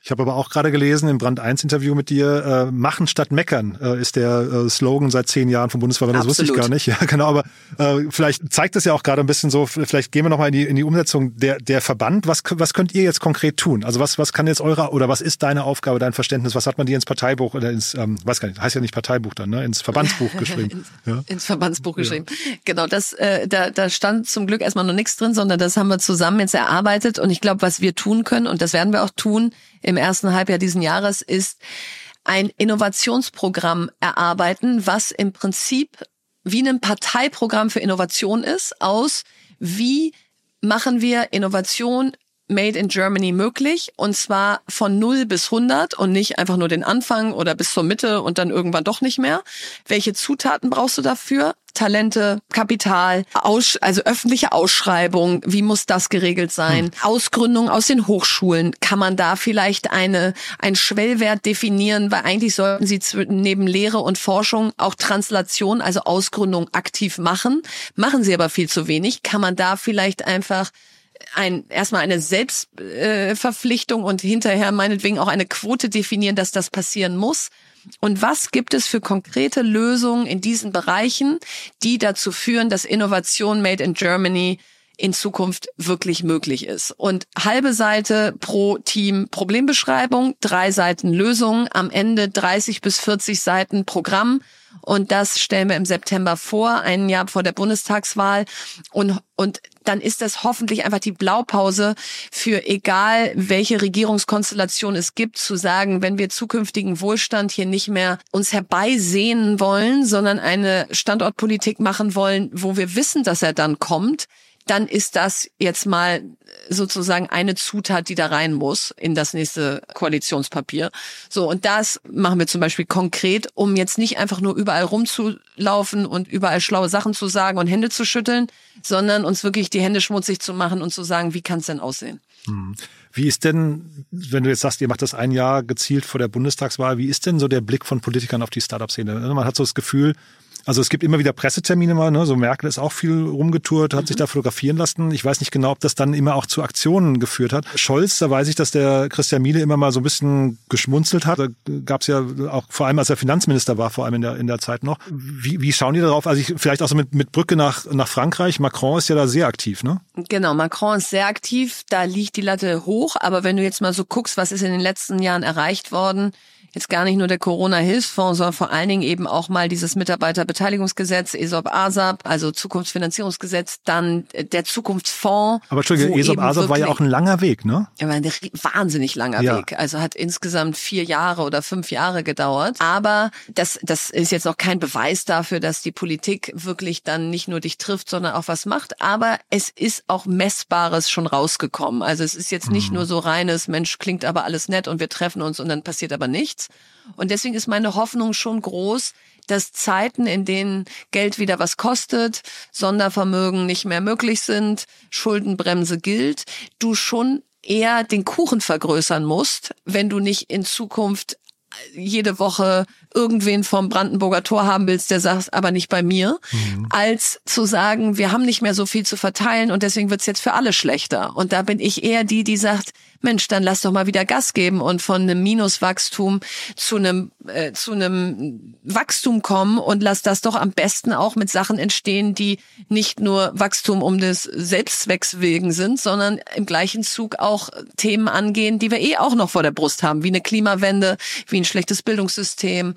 Ich habe aber auch gerade gelesen im Brand 1 Interview mit dir, äh, machen statt meckern äh, ist der äh, Slogan seit zehn Jahren vom Bundesverband. Das Absolut. wusste ich gar nicht. [laughs] Ja, genau, aber äh, vielleicht zeigt es ja auch gerade ein bisschen so, vielleicht gehen wir nochmal in die, in die Umsetzung der, der Verband. Was, was könnt ihr jetzt konkret tun? Also was, was kann jetzt eure oder was ist deine Aufgabe, dein Verständnis? Was hat man dir ins Parteibuch oder ins, ähm, weiß gar nicht, heißt ja nicht Parteibuch dann, ne? ins Verbandsbuch [laughs] geschrieben? ins, ja? ins Verbandsbuch geschrieben. Ja. Genau, das, äh, da, da stand zum Glück erstmal noch nichts drin, sondern das haben wir zusammen jetzt erarbeitet und ich glaube, was wir tun können und das werden wir auch tun, im ersten Halbjahr diesen Jahres ist ein Innovationsprogramm erarbeiten, was im Prinzip wie ein Parteiprogramm für Innovation ist, aus wie machen wir Innovation Made in Germany möglich und zwar von 0 bis 100 und nicht einfach nur den Anfang oder bis zur Mitte und dann irgendwann doch nicht mehr. Welche Zutaten brauchst du dafür? Talente, Kapital, Aus, also öffentliche Ausschreibung, wie muss das geregelt sein? Hm. Ausgründung aus den Hochschulen, kann man da vielleicht eine, ein Schwellwert definieren, weil eigentlich sollten sie neben Lehre und Forschung auch Translation, also Ausgründung aktiv machen. Machen sie aber viel zu wenig. Kann man da vielleicht einfach ein erstmal eine Selbstverpflichtung äh, und hinterher meinetwegen auch eine Quote definieren, dass das passieren muss. Und was gibt es für konkrete Lösungen in diesen Bereichen, die dazu führen, dass Innovation Made in Germany in Zukunft wirklich möglich ist. Und halbe Seite pro Team Problembeschreibung, drei Seiten Lösungen, am Ende 30 bis 40 Seiten Programm und das stellen wir im September vor, ein Jahr vor der Bundestagswahl. Und, und dann ist das hoffentlich einfach die Blaupause für egal welche Regierungskonstellation es gibt, zu sagen, wenn wir zukünftigen Wohlstand hier nicht mehr uns herbeisehnen wollen, sondern eine Standortpolitik machen wollen, wo wir wissen, dass er dann kommt, dann ist das jetzt mal sozusagen eine Zutat, die da rein muss in das nächste Koalitionspapier. So, und das machen wir zum Beispiel konkret, um jetzt nicht einfach nur überall rumzulaufen und überall schlaue Sachen zu sagen und Hände zu schütteln, sondern uns wirklich die Hände schmutzig zu machen und zu sagen, wie kann es denn aussehen? Hm. Wie ist denn, wenn du jetzt sagst, ihr macht das ein Jahr gezielt vor der Bundestagswahl, wie ist denn so der Blick von Politikern auf die Startup-Szene? Man hat so das Gefühl, also es gibt immer wieder Pressetermine mal, ne? so Merkel ist auch viel rumgetourt, hat mhm. sich da fotografieren lassen. Ich weiß nicht genau, ob das dann immer auch zu Aktionen geführt hat. Scholz, da weiß ich, dass der Christian Miele immer mal so ein bisschen geschmunzelt hat. Da gab es ja auch, vor allem als er Finanzminister war, vor allem in der, in der Zeit noch. Wie, wie schauen die darauf? Also ich, vielleicht auch so mit, mit Brücke nach, nach Frankreich. Macron ist ja da sehr aktiv, ne? Genau, Macron ist sehr aktiv. Da liegt die Latte hoch. Aber wenn du jetzt mal so guckst, was ist in den letzten Jahren erreicht worden, jetzt gar nicht nur der Corona-Hilfsfonds, sondern vor allen Dingen eben auch mal dieses Mitarbeiterbeteiligungsgesetz, ESOP-ASAP, also Zukunftsfinanzierungsgesetz, dann der Zukunftsfonds. Aber Entschuldige, ESOP-ASAP war ja auch ein langer Weg, ne? Ja, ein wahnsinnig langer ja. Weg. Also hat insgesamt vier Jahre oder fünf Jahre gedauert. Aber das, das ist jetzt noch kein Beweis dafür, dass die Politik wirklich dann nicht nur dich trifft, sondern auch was macht. Aber es ist auch Messbares schon rausgekommen. Also es ist jetzt nicht mhm. nur so reines, Mensch, klingt aber alles nett und wir treffen uns und dann passiert aber nichts Und deswegen ist meine Hoffnung schon groß, dass Zeiten, in denen Geld wieder was kostet, Sondervermögen nicht mehr möglich sind, Schuldenbremse gilt, du schon eher den Kuchen vergrößern musst, wenn du nicht in Zukunft jede Woche irgendwen vom Brandenburger Tor haben willst, der sagt, aber nicht bei mir, mhm. als zu sagen, wir haben nicht mehr so viel zu verteilen und deswegen wird's jetzt für alle schlechter. Und da bin ich eher die, die sagt, Mensch, dann lass doch mal wieder Gas geben und von einem Minuswachstum zu einem äh, zu einem Wachstum kommen und lass das doch am besten auch mit Sachen entstehen, die nicht nur Wachstum um des Selbstzwecks wegen sind, sondern im gleichen Zug auch Themen angehen, die wir eh auch noch vor der Brust haben, wie eine Klimawende, wie ein schlechtes Bildungssystem,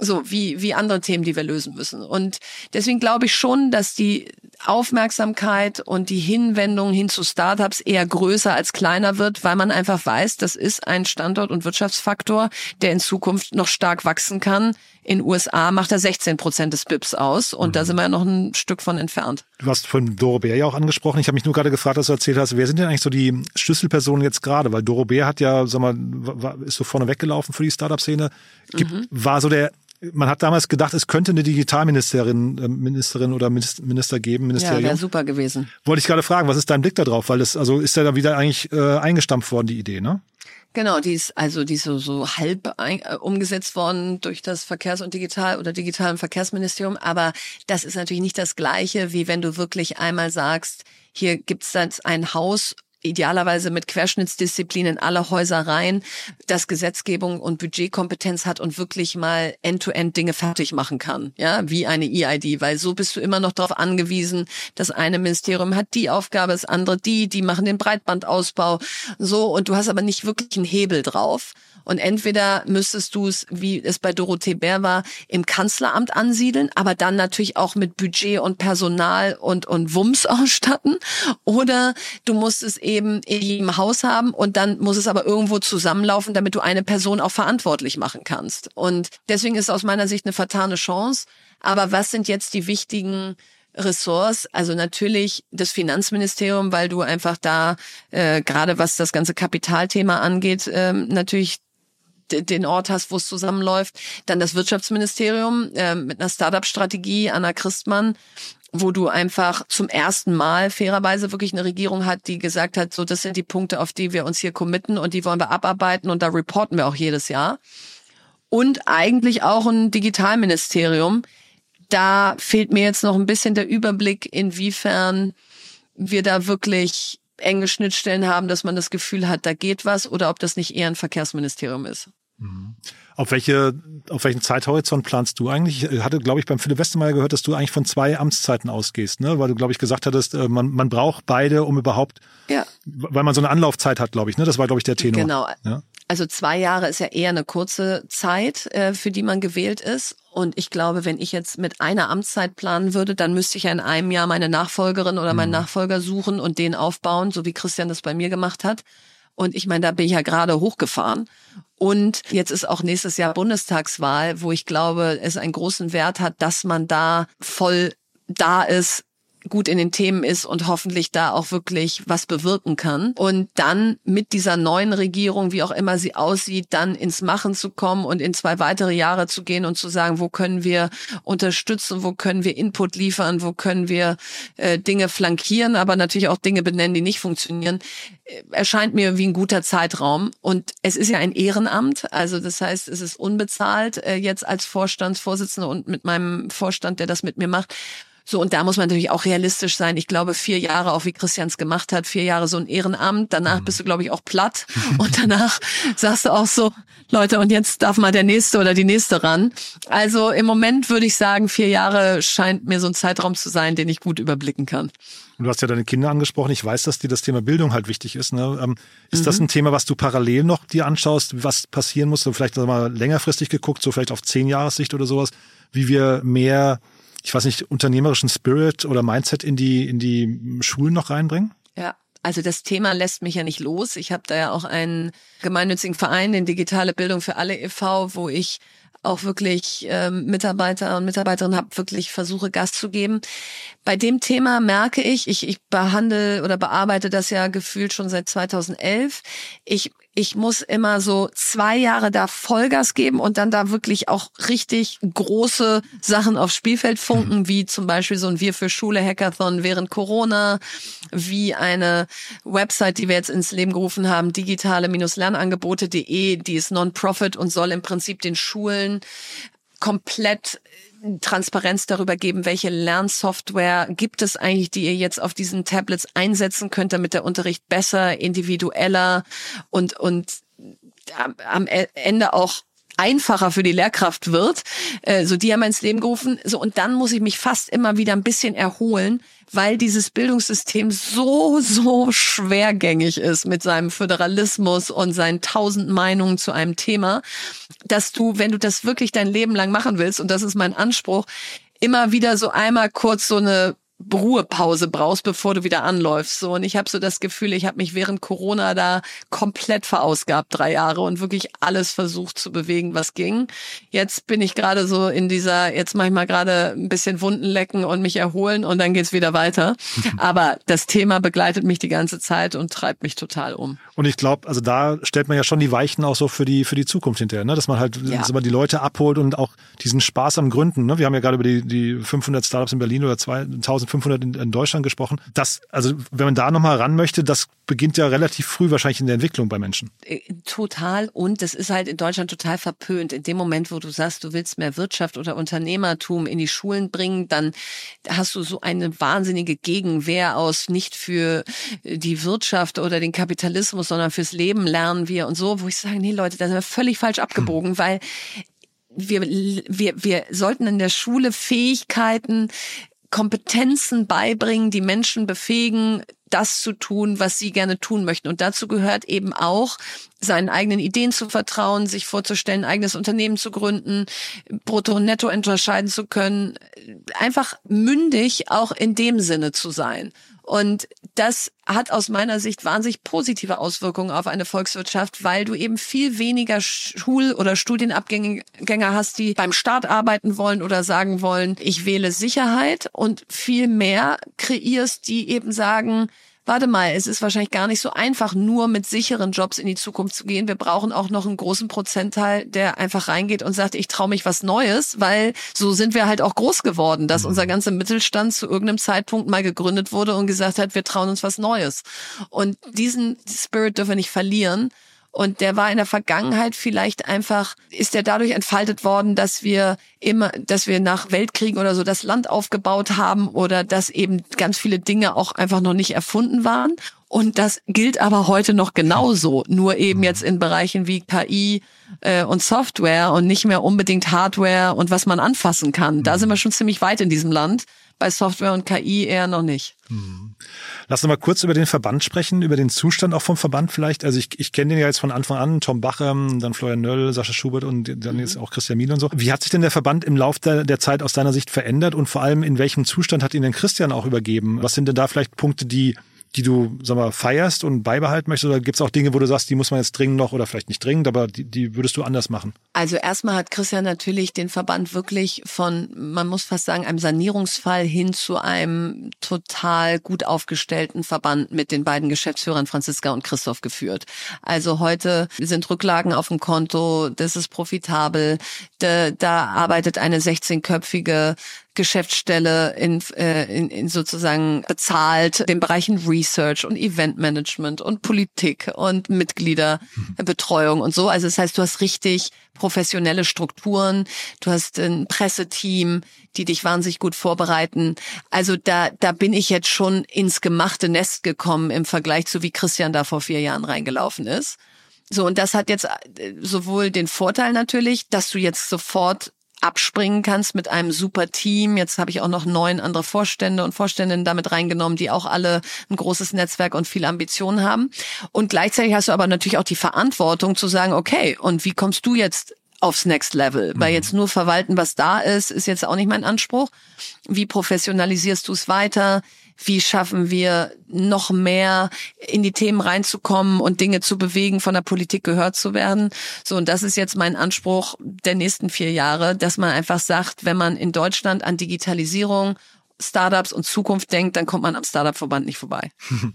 so wie wie andere Themen, die wir lösen müssen. Und deswegen glaube ich schon, dass die Aufmerksamkeit und die Hinwendung hin zu Startups eher größer als kleiner wird, weil man einfach weiß, das ist ein Standort- und Wirtschaftsfaktor, der in Zukunft noch stark wachsen kann. In USA macht er 16 Prozent des BIPs aus und mhm. da sind wir ja noch ein Stück von entfernt. Du hast von Doro Bär ja auch angesprochen. Ich habe mich nur gerade gefragt, dass du erzählt hast, wer sind denn eigentlich so die Schlüsselpersonen jetzt gerade? Weil Doro Bär hat ja, sag mal, ist so vorne weggelaufen für die Startup-Szene. Mhm. War so der man hat damals gedacht, es könnte eine Digitalministerin äh, Ministerin oder Minister geben. Ministerium. Ja, wäre super gewesen. Wollte ich gerade fragen, was ist dein Blick da drauf? Weil das, also ist ja da wieder eigentlich äh, eingestampft worden, die Idee, ne? Genau, die ist also die ist so, so halb ein, äh, umgesetzt worden durch das Verkehrs- und Digital- oder Digital- und Verkehrsministerium. Aber das ist natürlich nicht das Gleiche, wie wenn du wirklich einmal sagst, hier gibt es jetzt ein Haus idealerweise mit Querschnittsdisziplinen alle Häuser rein, das Gesetzgebung und Budgetkompetenz hat und wirklich mal end-to-end -End Dinge fertig machen kann, ja, wie eine EID, weil so bist du immer noch darauf angewiesen, das eine Ministerium hat die Aufgabe, das andere die, die machen den Breitbandausbau, so, und du hast aber nicht wirklich einen Hebel drauf. Und entweder müsstest du es, wie es bei Dorothee Bär war, im Kanzleramt ansiedeln, aber dann natürlich auch mit Budget und Personal und, und Wumms [laughs] ausstatten. Oder du musst es eben in jedem Haus haben und dann muss es aber irgendwo zusammenlaufen, damit du eine Person auch verantwortlich machen kannst. Und deswegen ist es aus meiner Sicht eine vertane Chance. Aber was sind jetzt die wichtigen Ressorts, also natürlich das Finanzministerium, weil du einfach da äh, gerade was das ganze Kapitalthema angeht, ähm, natürlich den Ort hast, wo es zusammenläuft. Dann das Wirtschaftsministerium äh, mit einer Startup-Strategie, Anna Christmann, wo du einfach zum ersten Mal fairerweise wirklich eine Regierung hat, die gesagt hat, so das sind die Punkte, auf die wir uns hier committen und die wollen wir abarbeiten und da reporten wir auch jedes Jahr. Und eigentlich auch ein Digitalministerium. Da fehlt mir jetzt noch ein bisschen der Überblick, inwiefern wir da wirklich enge Schnittstellen haben, dass man das Gefühl hat, da geht was oder ob das nicht eher ein Verkehrsministerium ist. Mhm. Auf welche, auf welchen Zeithorizont planst du eigentlich? Ich hatte, glaube ich, beim Philipp Westermeier gehört, dass du eigentlich von zwei Amtszeiten ausgehst, ne? Weil du, glaube ich, gesagt hattest, äh, man, man braucht beide, um überhaupt, ja. weil man so eine Anlaufzeit hat, glaube ich, ne? Das war, glaube ich, der Tenor. Genau. Ja? Also zwei Jahre ist ja eher eine kurze Zeit, äh, für die man gewählt ist. Und ich glaube, wenn ich jetzt mit einer Amtszeit planen würde, dann müsste ich ja in einem Jahr meine Nachfolgerin oder meinen mhm. Nachfolger suchen und den aufbauen, so wie Christian das bei mir gemacht hat. Und ich meine, da bin ich ja gerade hochgefahren. Und jetzt ist auch nächstes Jahr Bundestagswahl, wo ich glaube, es einen großen Wert hat, dass man da voll da ist, gut in den Themen ist und hoffentlich da auch wirklich was bewirken kann. Und dann mit dieser neuen Regierung, wie auch immer sie aussieht, dann ins Machen zu kommen und in zwei weitere Jahre zu gehen und zu sagen, wo können wir unterstützen, wo können wir Input liefern, wo können wir äh, Dinge flankieren, aber natürlich auch Dinge benennen, die nicht funktionieren, äh, erscheint mir wie ein guter Zeitraum. Und es ist ja ein Ehrenamt, also das heißt, es ist unbezahlt äh, jetzt als Vorstandsvorsitzende und mit meinem Vorstand, der das mit mir macht. So, und da muss man natürlich auch realistisch sein. Ich glaube, vier Jahre, auch wie Christian es gemacht hat, vier Jahre so ein Ehrenamt. Danach mhm. bist du, glaube ich, auch platt. [laughs] Und danach sagst du auch so, Leute, und jetzt darf mal der Nächste oder die Nächste ran. Also im Moment würde ich sagen, vier Jahre scheint mir so ein Zeitraum zu sein, den ich gut überblicken kann. Du hast ja deine Kinder angesprochen. Ich weiß, dass dir das Thema Bildung halt wichtig ist. Ne? Ähm, ist mhm. das ein Thema, was du parallel noch dir anschaust, was passieren muss? Vielleicht mal längerfristig geguckt, so vielleicht auf zehn Jahressicht oder sowas, wie wir mehr ich weiß nicht, unternehmerischen Spirit oder Mindset in die, in die Schulen noch reinbringen? Ja. Also das Thema lässt mich ja nicht los. Ich habe da ja auch einen gemeinnützigen Verein, den Digitale Bildung für alle e.V., wo ich auch wirklich ähm, Mitarbeiter und Mitarbeiterinnen habe, wirklich versuche, Gas zu geben. Bei dem Thema merke ich, ich, ich behandle oder bearbeite das ja gefühlt schon seit 2011. Ich ich muss immer so zwei Jahre da Vollgas geben und dann da wirklich auch richtig große Sachen aufs Spielfeld funken, mhm. wie zum Beispiel so ein Wir für Schule Hackathon während Corona, wie eine Website, die wir jetzt ins Leben gerufen haben, digitale-lernangebote.de, die ist Non-Profit und soll im Prinzip den Schulen komplett Transparenz darüber geben, welche Lernsoftware gibt es eigentlich, die ihr jetzt auf diesen Tablets einsetzen könnt, damit der Unterricht besser, individueller und, und am e-, Ende auch einfacher für die Lehrkraft wird. Äh, so die haben ins Leben gerufen. So und dann muss ich mich fast immer wieder ein bisschen erholen, weil dieses Bildungssystem so so schwergängig ist mit seinem Föderalismus und seinen tausend Meinungen zu einem Thema, dass du, wenn du das wirklich dein Leben lang machen willst und das ist mein Anspruch, immer wieder so einmal kurz so eine Ruhepause brauchst, bevor du wieder anläufst. So und ich habe so das Gefühl, ich habe mich während Corona da komplett verausgabt drei Jahre und wirklich alles versucht zu bewegen, was ging. Jetzt bin ich gerade so in dieser, jetzt mache ich mal gerade ein bisschen Wunden lecken und mich erholen und dann geht's wieder weiter. [laughs] Aber das Thema begleitet mich die ganze Zeit und treibt mich total um. Und ich glaube, also da stellt man ja schon die Weichen auch so für die für die Zukunft hinterher, ne? dass man halt ja. dass man die Leute abholt und auch diesen Spaß am Gründen. Ne? Wir haben ja gerade über die die 500 Startups in Berlin oder 2500 in, in Deutschland gesprochen. Das, also wenn man da nochmal ran möchte, das beginnt ja relativ früh wahrscheinlich in der Entwicklung bei Menschen. Äh, total. Und das ist halt in Deutschland total verpönt. In dem Moment, wo du sagst, du willst mehr Wirtschaft oder Unternehmertum in die Schulen bringen, dann hast du so eine wahnsinnige Gegenwehr aus, nicht für die Wirtschaft oder den Kapitalismus, sondern fürs Leben lernen wir und so, wo ich sage, nee Leute, da sind wir völlig falsch abgebogen, hm. weil wir, wir, wir sollten in der Schule Fähigkeiten Kompetenzen beibringen, die Menschen befähigen, das zu tun, was sie gerne tun möchten. Und dazu gehört eben auch, seinen eigenen Ideen zu vertrauen, sich vorzustellen, eigenes Unternehmen zu gründen, brutto und netto unterscheiden zu können, einfach mündig auch in dem Sinne zu sein. Und das hat aus meiner Sicht wahnsinnig positive Auswirkungen auf eine Volkswirtschaft, weil du eben viel weniger Schul- oder Studienabgänger hast, die beim Staat arbeiten wollen oder sagen wollen, ich wähle Sicherheit und viel mehr kreierst, die eben sagen, warte mal, es ist wahrscheinlich gar nicht so einfach, nur mit sicheren Jobs in die Zukunft zu gehen. Wir brauchen auch noch einen großen Prozentteil, der einfach reingeht und sagt, ich traue mich was Neues, weil so sind wir halt auch groß geworden, dass mhm. unser ganzer Mittelstand zu irgendeinem Zeitpunkt mal gegründet wurde und gesagt hat, wir trauen uns was Neues. Und diesen Spirit dürfen wir nicht verlieren. Und der war in der Vergangenheit vielleicht einfach, ist der dadurch entfaltet worden, dass wir immer, dass wir nach Weltkriegen oder so das Land aufgebaut haben oder dass eben ganz viele Dinge auch einfach noch nicht erfunden waren. Und das gilt aber heute noch genauso, nur eben jetzt in Bereichen wie KI äh, und Software und nicht mehr unbedingt Hardware und was man anfassen kann. Da sind wir schon ziemlich weit in diesem Land bei Software und KI eher noch nicht. Hm. Lass uns mal kurz über den Verband sprechen, über den Zustand auch vom Verband vielleicht. Also ich, ich kenne den ja jetzt von Anfang an, Tom Bacher, dann Florian Nöll, Sascha Schubert und dann jetzt auch Christian Miel und so. Wie hat sich denn der Verband im Laufe der, der Zeit aus deiner Sicht verändert und vor allem in welchem Zustand hat ihn denn Christian auch übergeben? Was sind denn da vielleicht Punkte, die die du, sag mal, feierst und beibehalten möchtest? Oder gibt es auch Dinge, wo du sagst, die muss man jetzt dringend noch oder vielleicht nicht dringend, aber die, die würdest du anders machen? Also erstmal hat Christian natürlich den Verband wirklich von, man muss fast sagen, einem Sanierungsfall hin zu einem total gut aufgestellten Verband mit den beiden Geschäftsführern Franziska und Christoph geführt. Also heute sind Rücklagen auf dem Konto, das ist profitabel, da, da arbeitet eine 16-köpfige Geschäftsstelle in, äh, in, in sozusagen bezahlt den Bereichen Research und Eventmanagement und Politik und Mitgliederbetreuung und so. Also das heißt, du hast richtig professionelle Strukturen, du hast ein Presseteam, die dich wahnsinnig gut vorbereiten. Also da, da bin ich jetzt schon ins gemachte Nest gekommen im Vergleich zu wie Christian da vor vier Jahren reingelaufen ist. So, und das hat jetzt äh, sowohl den Vorteil natürlich, dass du jetzt sofort abspringen kannst mit einem super Team. Jetzt habe ich auch noch neun andere Vorstände und Vorständinnen damit reingenommen, die auch alle ein großes Netzwerk und viel Ambition haben. Und gleichzeitig hast du aber natürlich auch die Verantwortung zu sagen, okay, und wie kommst du jetzt aufs Next Level? Weil mhm. jetzt nur verwalten, was da ist, ist jetzt auch nicht mein Anspruch. Wie professionalisierst du es weiter? Wie schaffen wir noch mehr in die Themen reinzukommen und Dinge zu bewegen, von der Politik gehört zu werden. So, und das ist jetzt mein Anspruch der nächsten vier Jahre, dass man einfach sagt, wenn man in Deutschland an Digitalisierung, Startups und Zukunft denkt, dann kommt man am Startup-Verband nicht vorbei. [laughs]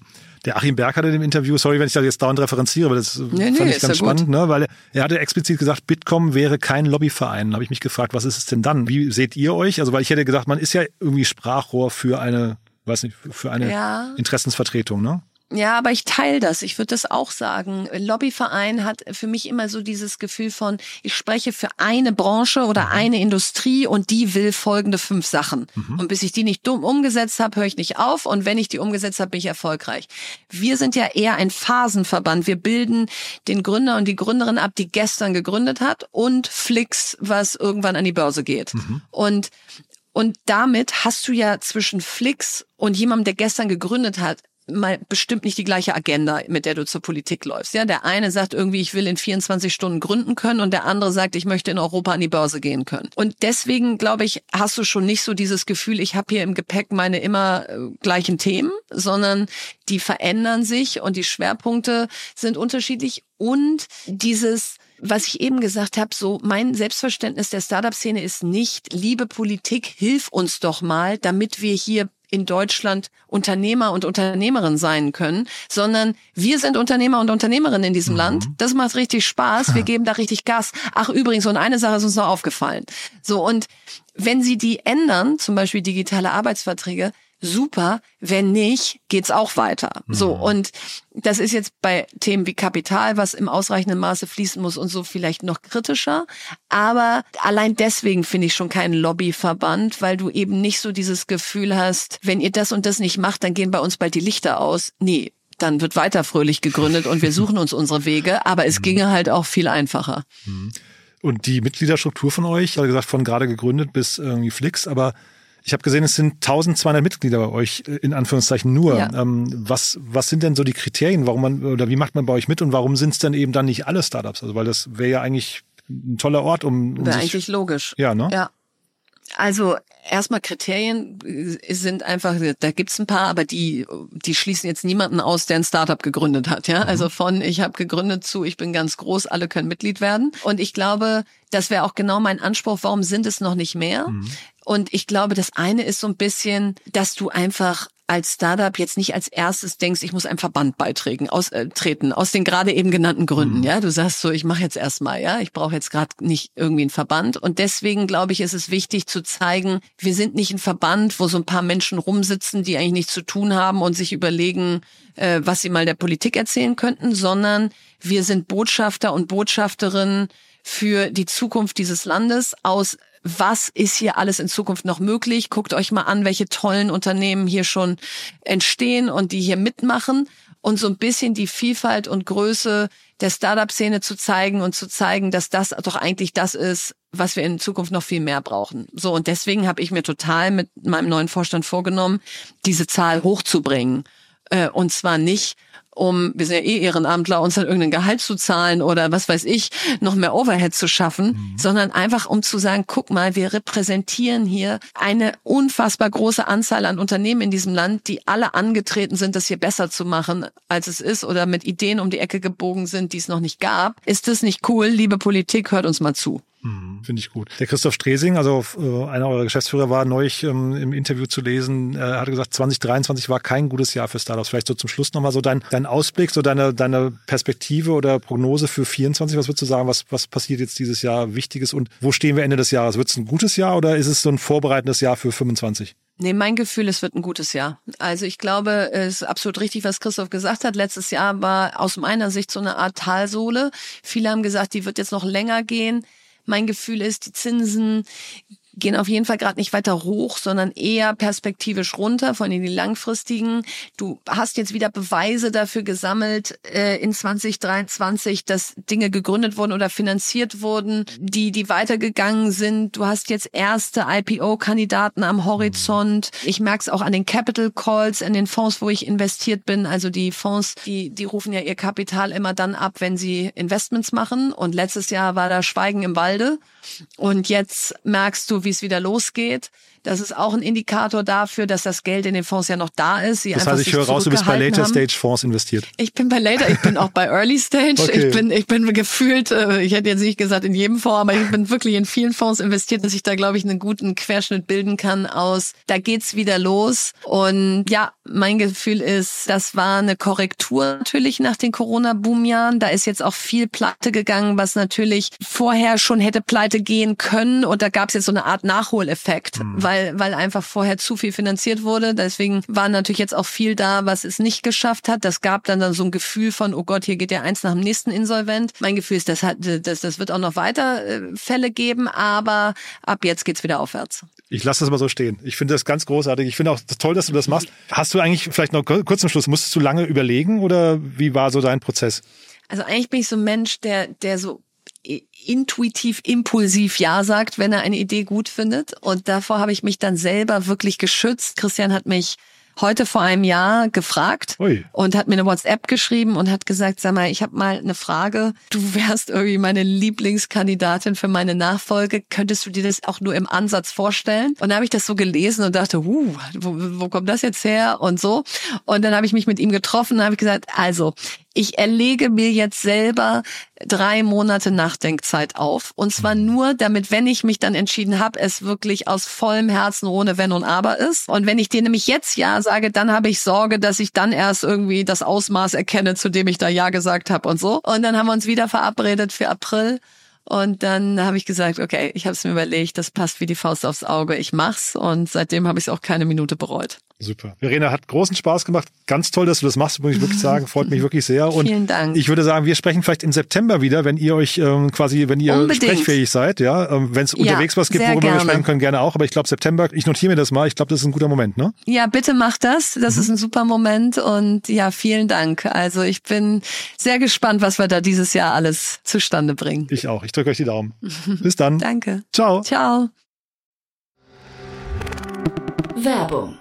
Der Achim Berg hatte in dem Interview, sorry, wenn ich da jetzt dauernd referenziere, aber das nee, fand nee, ich ganz spannend, ne? weil er hatte explizit gesagt, Bitkom wäre kein Lobbyverein. Da habe ich mich gefragt, was ist es denn dann? Wie seht ihr euch? Also weil ich hätte gesagt, man ist ja irgendwie Sprachrohr für eine weiß nicht, für eine ja. Interessensvertretung, ne? Ja, aber ich teile das. Ich würde das auch sagen. Lobbyverein hat für mich immer so dieses Gefühl von, ich spreche für eine Branche oder mhm. eine Industrie und die will folgende fünf Sachen. Mhm. Und bis ich die nicht dumm umgesetzt habe, höre ich nicht auf. Und wenn ich die umgesetzt habe, bin ich erfolgreich. Wir sind ja eher ein Phasenverband. Wir bilden den Gründer und die Gründerin ab, die gestern gegründet hat und Flix, was irgendwann an die Börse geht. Mhm. Und und damit hast du ja zwischen Flix und jemandem, der gestern gegründet hat, mal bestimmt nicht die gleiche Agenda, mit der du zur Politik läufst. Ja, der eine sagt irgendwie, ich will in 24 Stunden gründen können und der andere sagt, ich möchte in Europa an die Börse gehen können. Und deswegen glaube ich, hast du schon nicht so dieses Gefühl, ich habe hier im Gepäck meine immer äh, gleichen Themen, sondern die verändern sich und die Schwerpunkte sind unterschiedlich und dieses was ich eben gesagt habe, so mein Selbstverständnis der Startup-Szene ist nicht, liebe Politik, hilf uns doch mal, damit wir hier in Deutschland Unternehmer und Unternehmerin sein können, sondern wir sind Unternehmer und Unternehmerinnen in diesem mhm. Land. Das macht richtig Spaß. Wir geben da richtig Gas. Ach, übrigens, und eine Sache ist uns noch aufgefallen. So, und wenn Sie die ändern, zum Beispiel digitale Arbeitsverträge, super. Wenn nicht, geht's auch weiter. Mhm. So. Und das ist jetzt bei Themen wie Kapital, was im ausreichenden Maße fließen muss und so vielleicht noch kritischer. Aber allein deswegen finde ich schon keinen Lobbyverband, weil du eben nicht so dieses Gefühl hast, wenn ihr das und das nicht macht, dann gehen bei uns bald die Lichter aus. Nee, dann wird weiter fröhlich gegründet und wir suchen uns unsere Wege. Aber es mhm. ginge halt auch viel einfacher. Mhm. Und die Mitgliederstruktur von euch, also gesagt, von gerade gegründet bis irgendwie Flix, aber ich habe gesehen, es sind 1200 Mitglieder bei euch, äh, in Anführungszeichen nur. Ja. Ähm, was, was sind denn so die Kriterien, warum man, oder wie macht man bei euch mit und warum sind es denn eben dann nicht alle Startups? Also, weil das wäre ja eigentlich ein toller Ort, um. um wäre eigentlich logisch. Ja, ne? Ja. Also erstmal Kriterien äh, sind einfach, da gibt's ein paar, aber die, die schließen jetzt niemanden aus, der ein Startup gegründet hat. Ja, also mhm. von ich habe gegründet zu ich bin ganz groß, alle können Mitglied werden. Und ich glaube, das wäre auch genau mein Anspruch. Warum sind es noch nicht mehr? Mhm. Und ich glaube, das eine ist so ein bisschen, dass du einfach als Startup jetzt nicht als erstes denkst, ich muss einem Verband beitreten, aus, äh, treten, aus den gerade eben genannten Gründen. Mhm. Ja, du sagst so, ich mache jetzt erstmal, ja, ich brauche jetzt gerade nicht irgendwie einen Verband. Und deswegen glaube ich, ist es wichtig zu zeigen, wir sind nicht ein Verband, wo so ein paar Menschen rumsitzen, die eigentlich nichts zu tun haben und sich überlegen, äh, was sie mal der Politik erzählen könnten, sondern wir sind Botschafter und Botschafterinnen für die Zukunft dieses Landes aus was ist hier alles in Zukunft noch möglich. Guckt euch mal an, welche tollen Unternehmen hier schon entstehen und die hier mitmachen und so ein bisschen die Vielfalt und Größe der Startup-Szene zu zeigen und zu zeigen, dass das doch eigentlich das ist, was wir in Zukunft noch viel mehr brauchen. So, und deswegen habe ich mir total mit meinem neuen Vorstand vorgenommen, diese Zahl hochzubringen. Äh, und zwar nicht, um, wir sind ja eh Ehrenamtler, uns dann irgendein Gehalt zu zahlen oder was weiß ich, noch mehr Overhead zu schaffen, mhm. sondern einfach um zu sagen, guck mal, wir repräsentieren hier eine unfassbar große Anzahl an Unternehmen in diesem Land, die alle angetreten sind, das hier besser zu machen, als es ist oder mit Ideen um die Ecke gebogen sind, die es noch nicht gab. Ist das nicht cool? Liebe Politik, hört uns mal zu. Mhm, Finde ich gut. Der Christoph Stresing, also äh, einer eurer Geschäftsführer, war neulich ähm, im Interview zu lesen, äh, hatte gesagt, 2023 war kein gutes Jahr für Startups. Vielleicht so zum Schluss nochmal so dein, dein Ausblick, so deine, deine Perspektive oder Prognose für 24. Was würdest du sagen, was, was passiert jetzt dieses Jahr Wichtiges und wo stehen wir Ende des Jahres? Wird es ein gutes Jahr oder ist es so ein vorbereitendes Jahr für 25? Nee, mein Gefühl, es wird ein gutes Jahr. Also ich glaube, es ist absolut richtig, was Christoph gesagt hat. Letztes Jahr war aus meiner Sicht so eine Art Talsohle. Viele haben gesagt, die wird jetzt noch länger gehen. Mein Gefühl ist, die Zinsen gehen auf jeden Fall gerade nicht weiter hoch, sondern eher perspektivisch runter, von den langfristigen. Du hast jetzt wieder Beweise dafür gesammelt äh, in 2023, dass Dinge gegründet wurden oder finanziert wurden, die die weitergegangen sind. Du hast jetzt erste IPO-Kandidaten am Horizont. Ich merke es auch an den Capital Calls, in den Fonds, wo ich investiert bin. Also die Fonds, die die rufen ja ihr Kapital immer dann ab, wenn sie Investments machen. Und letztes Jahr war da Schweigen im Walde. Und jetzt merkst du, wie es wieder losgeht. Das ist auch ein Indikator dafür, dass das Geld in den Fonds ja noch da ist. Sie das heißt, ich höre raus, du bist bei Later. Stage Fonds investiert. Ich bin bei Later, ich bin auch bei Early Stage. Okay. Ich bin, ich bin gefühlt, äh, ich hätte jetzt nicht gesagt in jedem Fonds, aber ich bin wirklich in vielen Fonds investiert, dass ich da, glaube ich, einen guten Querschnitt bilden kann aus, da geht's wieder los. Und ja, mein Gefühl ist, das war eine Korrektur natürlich nach den Corona-Boom-Jahren. Da ist jetzt auch viel Pleite gegangen, was natürlich vorher schon hätte pleite gehen können. Und da gab es jetzt so eine Art Nachholeffekt, mhm weil, weil einfach vorher zu viel finanziert wurde. Deswegen war natürlich jetzt auch viel da, was es nicht geschafft hat. Das gab dann, dann so ein Gefühl von, oh Gott, hier geht ja eins nach dem nächsten insolvent. Mein Gefühl ist, das, hat, das, das wird auch noch weiter äh, Fälle geben, aber ab jetzt geht's wieder aufwärts. Ich lasse das mal so stehen. Ich finde das ganz großartig. Ich finde auch toll, dass du das machst. Hast du eigentlich vielleicht noch kurz zum Schluss, musstest du lange überlegen oder wie war so dein Prozess? Also eigentlich bin ich so ein Mensch, der, der so intuitiv, impulsiv Ja sagt, wenn er eine Idee gut findet. Und davor habe ich mich dann selber wirklich geschützt. Christian hat mich heute vor einem Jahr gefragt Ui. und hat mir eine WhatsApp geschrieben und hat gesagt, sag mal, ich habe mal eine Frage. Du wärst irgendwie meine Lieblingskandidatin für meine Nachfolge. Könntest du dir das auch nur im Ansatz vorstellen? Und dann habe ich das so gelesen und dachte, uh, wo, wo kommt das jetzt her und so. Und dann habe ich mich mit ihm getroffen und habe gesagt, also ich erlege mir jetzt selber drei Monate Nachdenkzeit auf. Und zwar nur, damit, wenn ich mich dann entschieden habe, es wirklich aus vollem Herzen ohne Wenn und Aber ist. Und wenn ich dir nämlich jetzt Ja sage, dann habe ich Sorge, dass ich dann erst irgendwie das Ausmaß erkenne, zu dem ich da Ja gesagt habe und so. Und dann haben wir uns wieder verabredet für April. Und dann habe ich gesagt, okay, ich habe es mir überlegt, das passt wie die Faust aufs Auge, ich mach's. Und seitdem habe ich es auch keine Minute bereut. Super. Verena, hat großen Spaß gemacht. Ganz toll, dass du das machst, muss ich wirklich sagen. Freut mich wirklich sehr. [laughs] Und Vielen Dank. ich würde sagen, wir sprechen vielleicht im September wieder, wenn ihr euch ähm, quasi, wenn ihr Unbedingt. sprechfähig seid, ja. Ähm, wenn es unterwegs was gibt, worüber wir gerne. sprechen können, gerne auch. Aber ich glaube, September, ich notiere mir das mal. Ich glaube, das ist ein guter Moment, ne? Ja, bitte mach das. Das ist ein super Moment und ja, vielen Dank. Also ich bin sehr gespannt, was wir da dieses Jahr alles zustande bringen. Ich auch. Ich drücke euch die Daumen. Bis dann. [laughs] Danke. Ciao. Ciao. Werbung.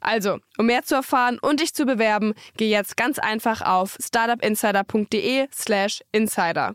Also, um mehr zu erfahren und dich zu bewerben, geh jetzt ganz einfach auf startupinsider.de slash insider.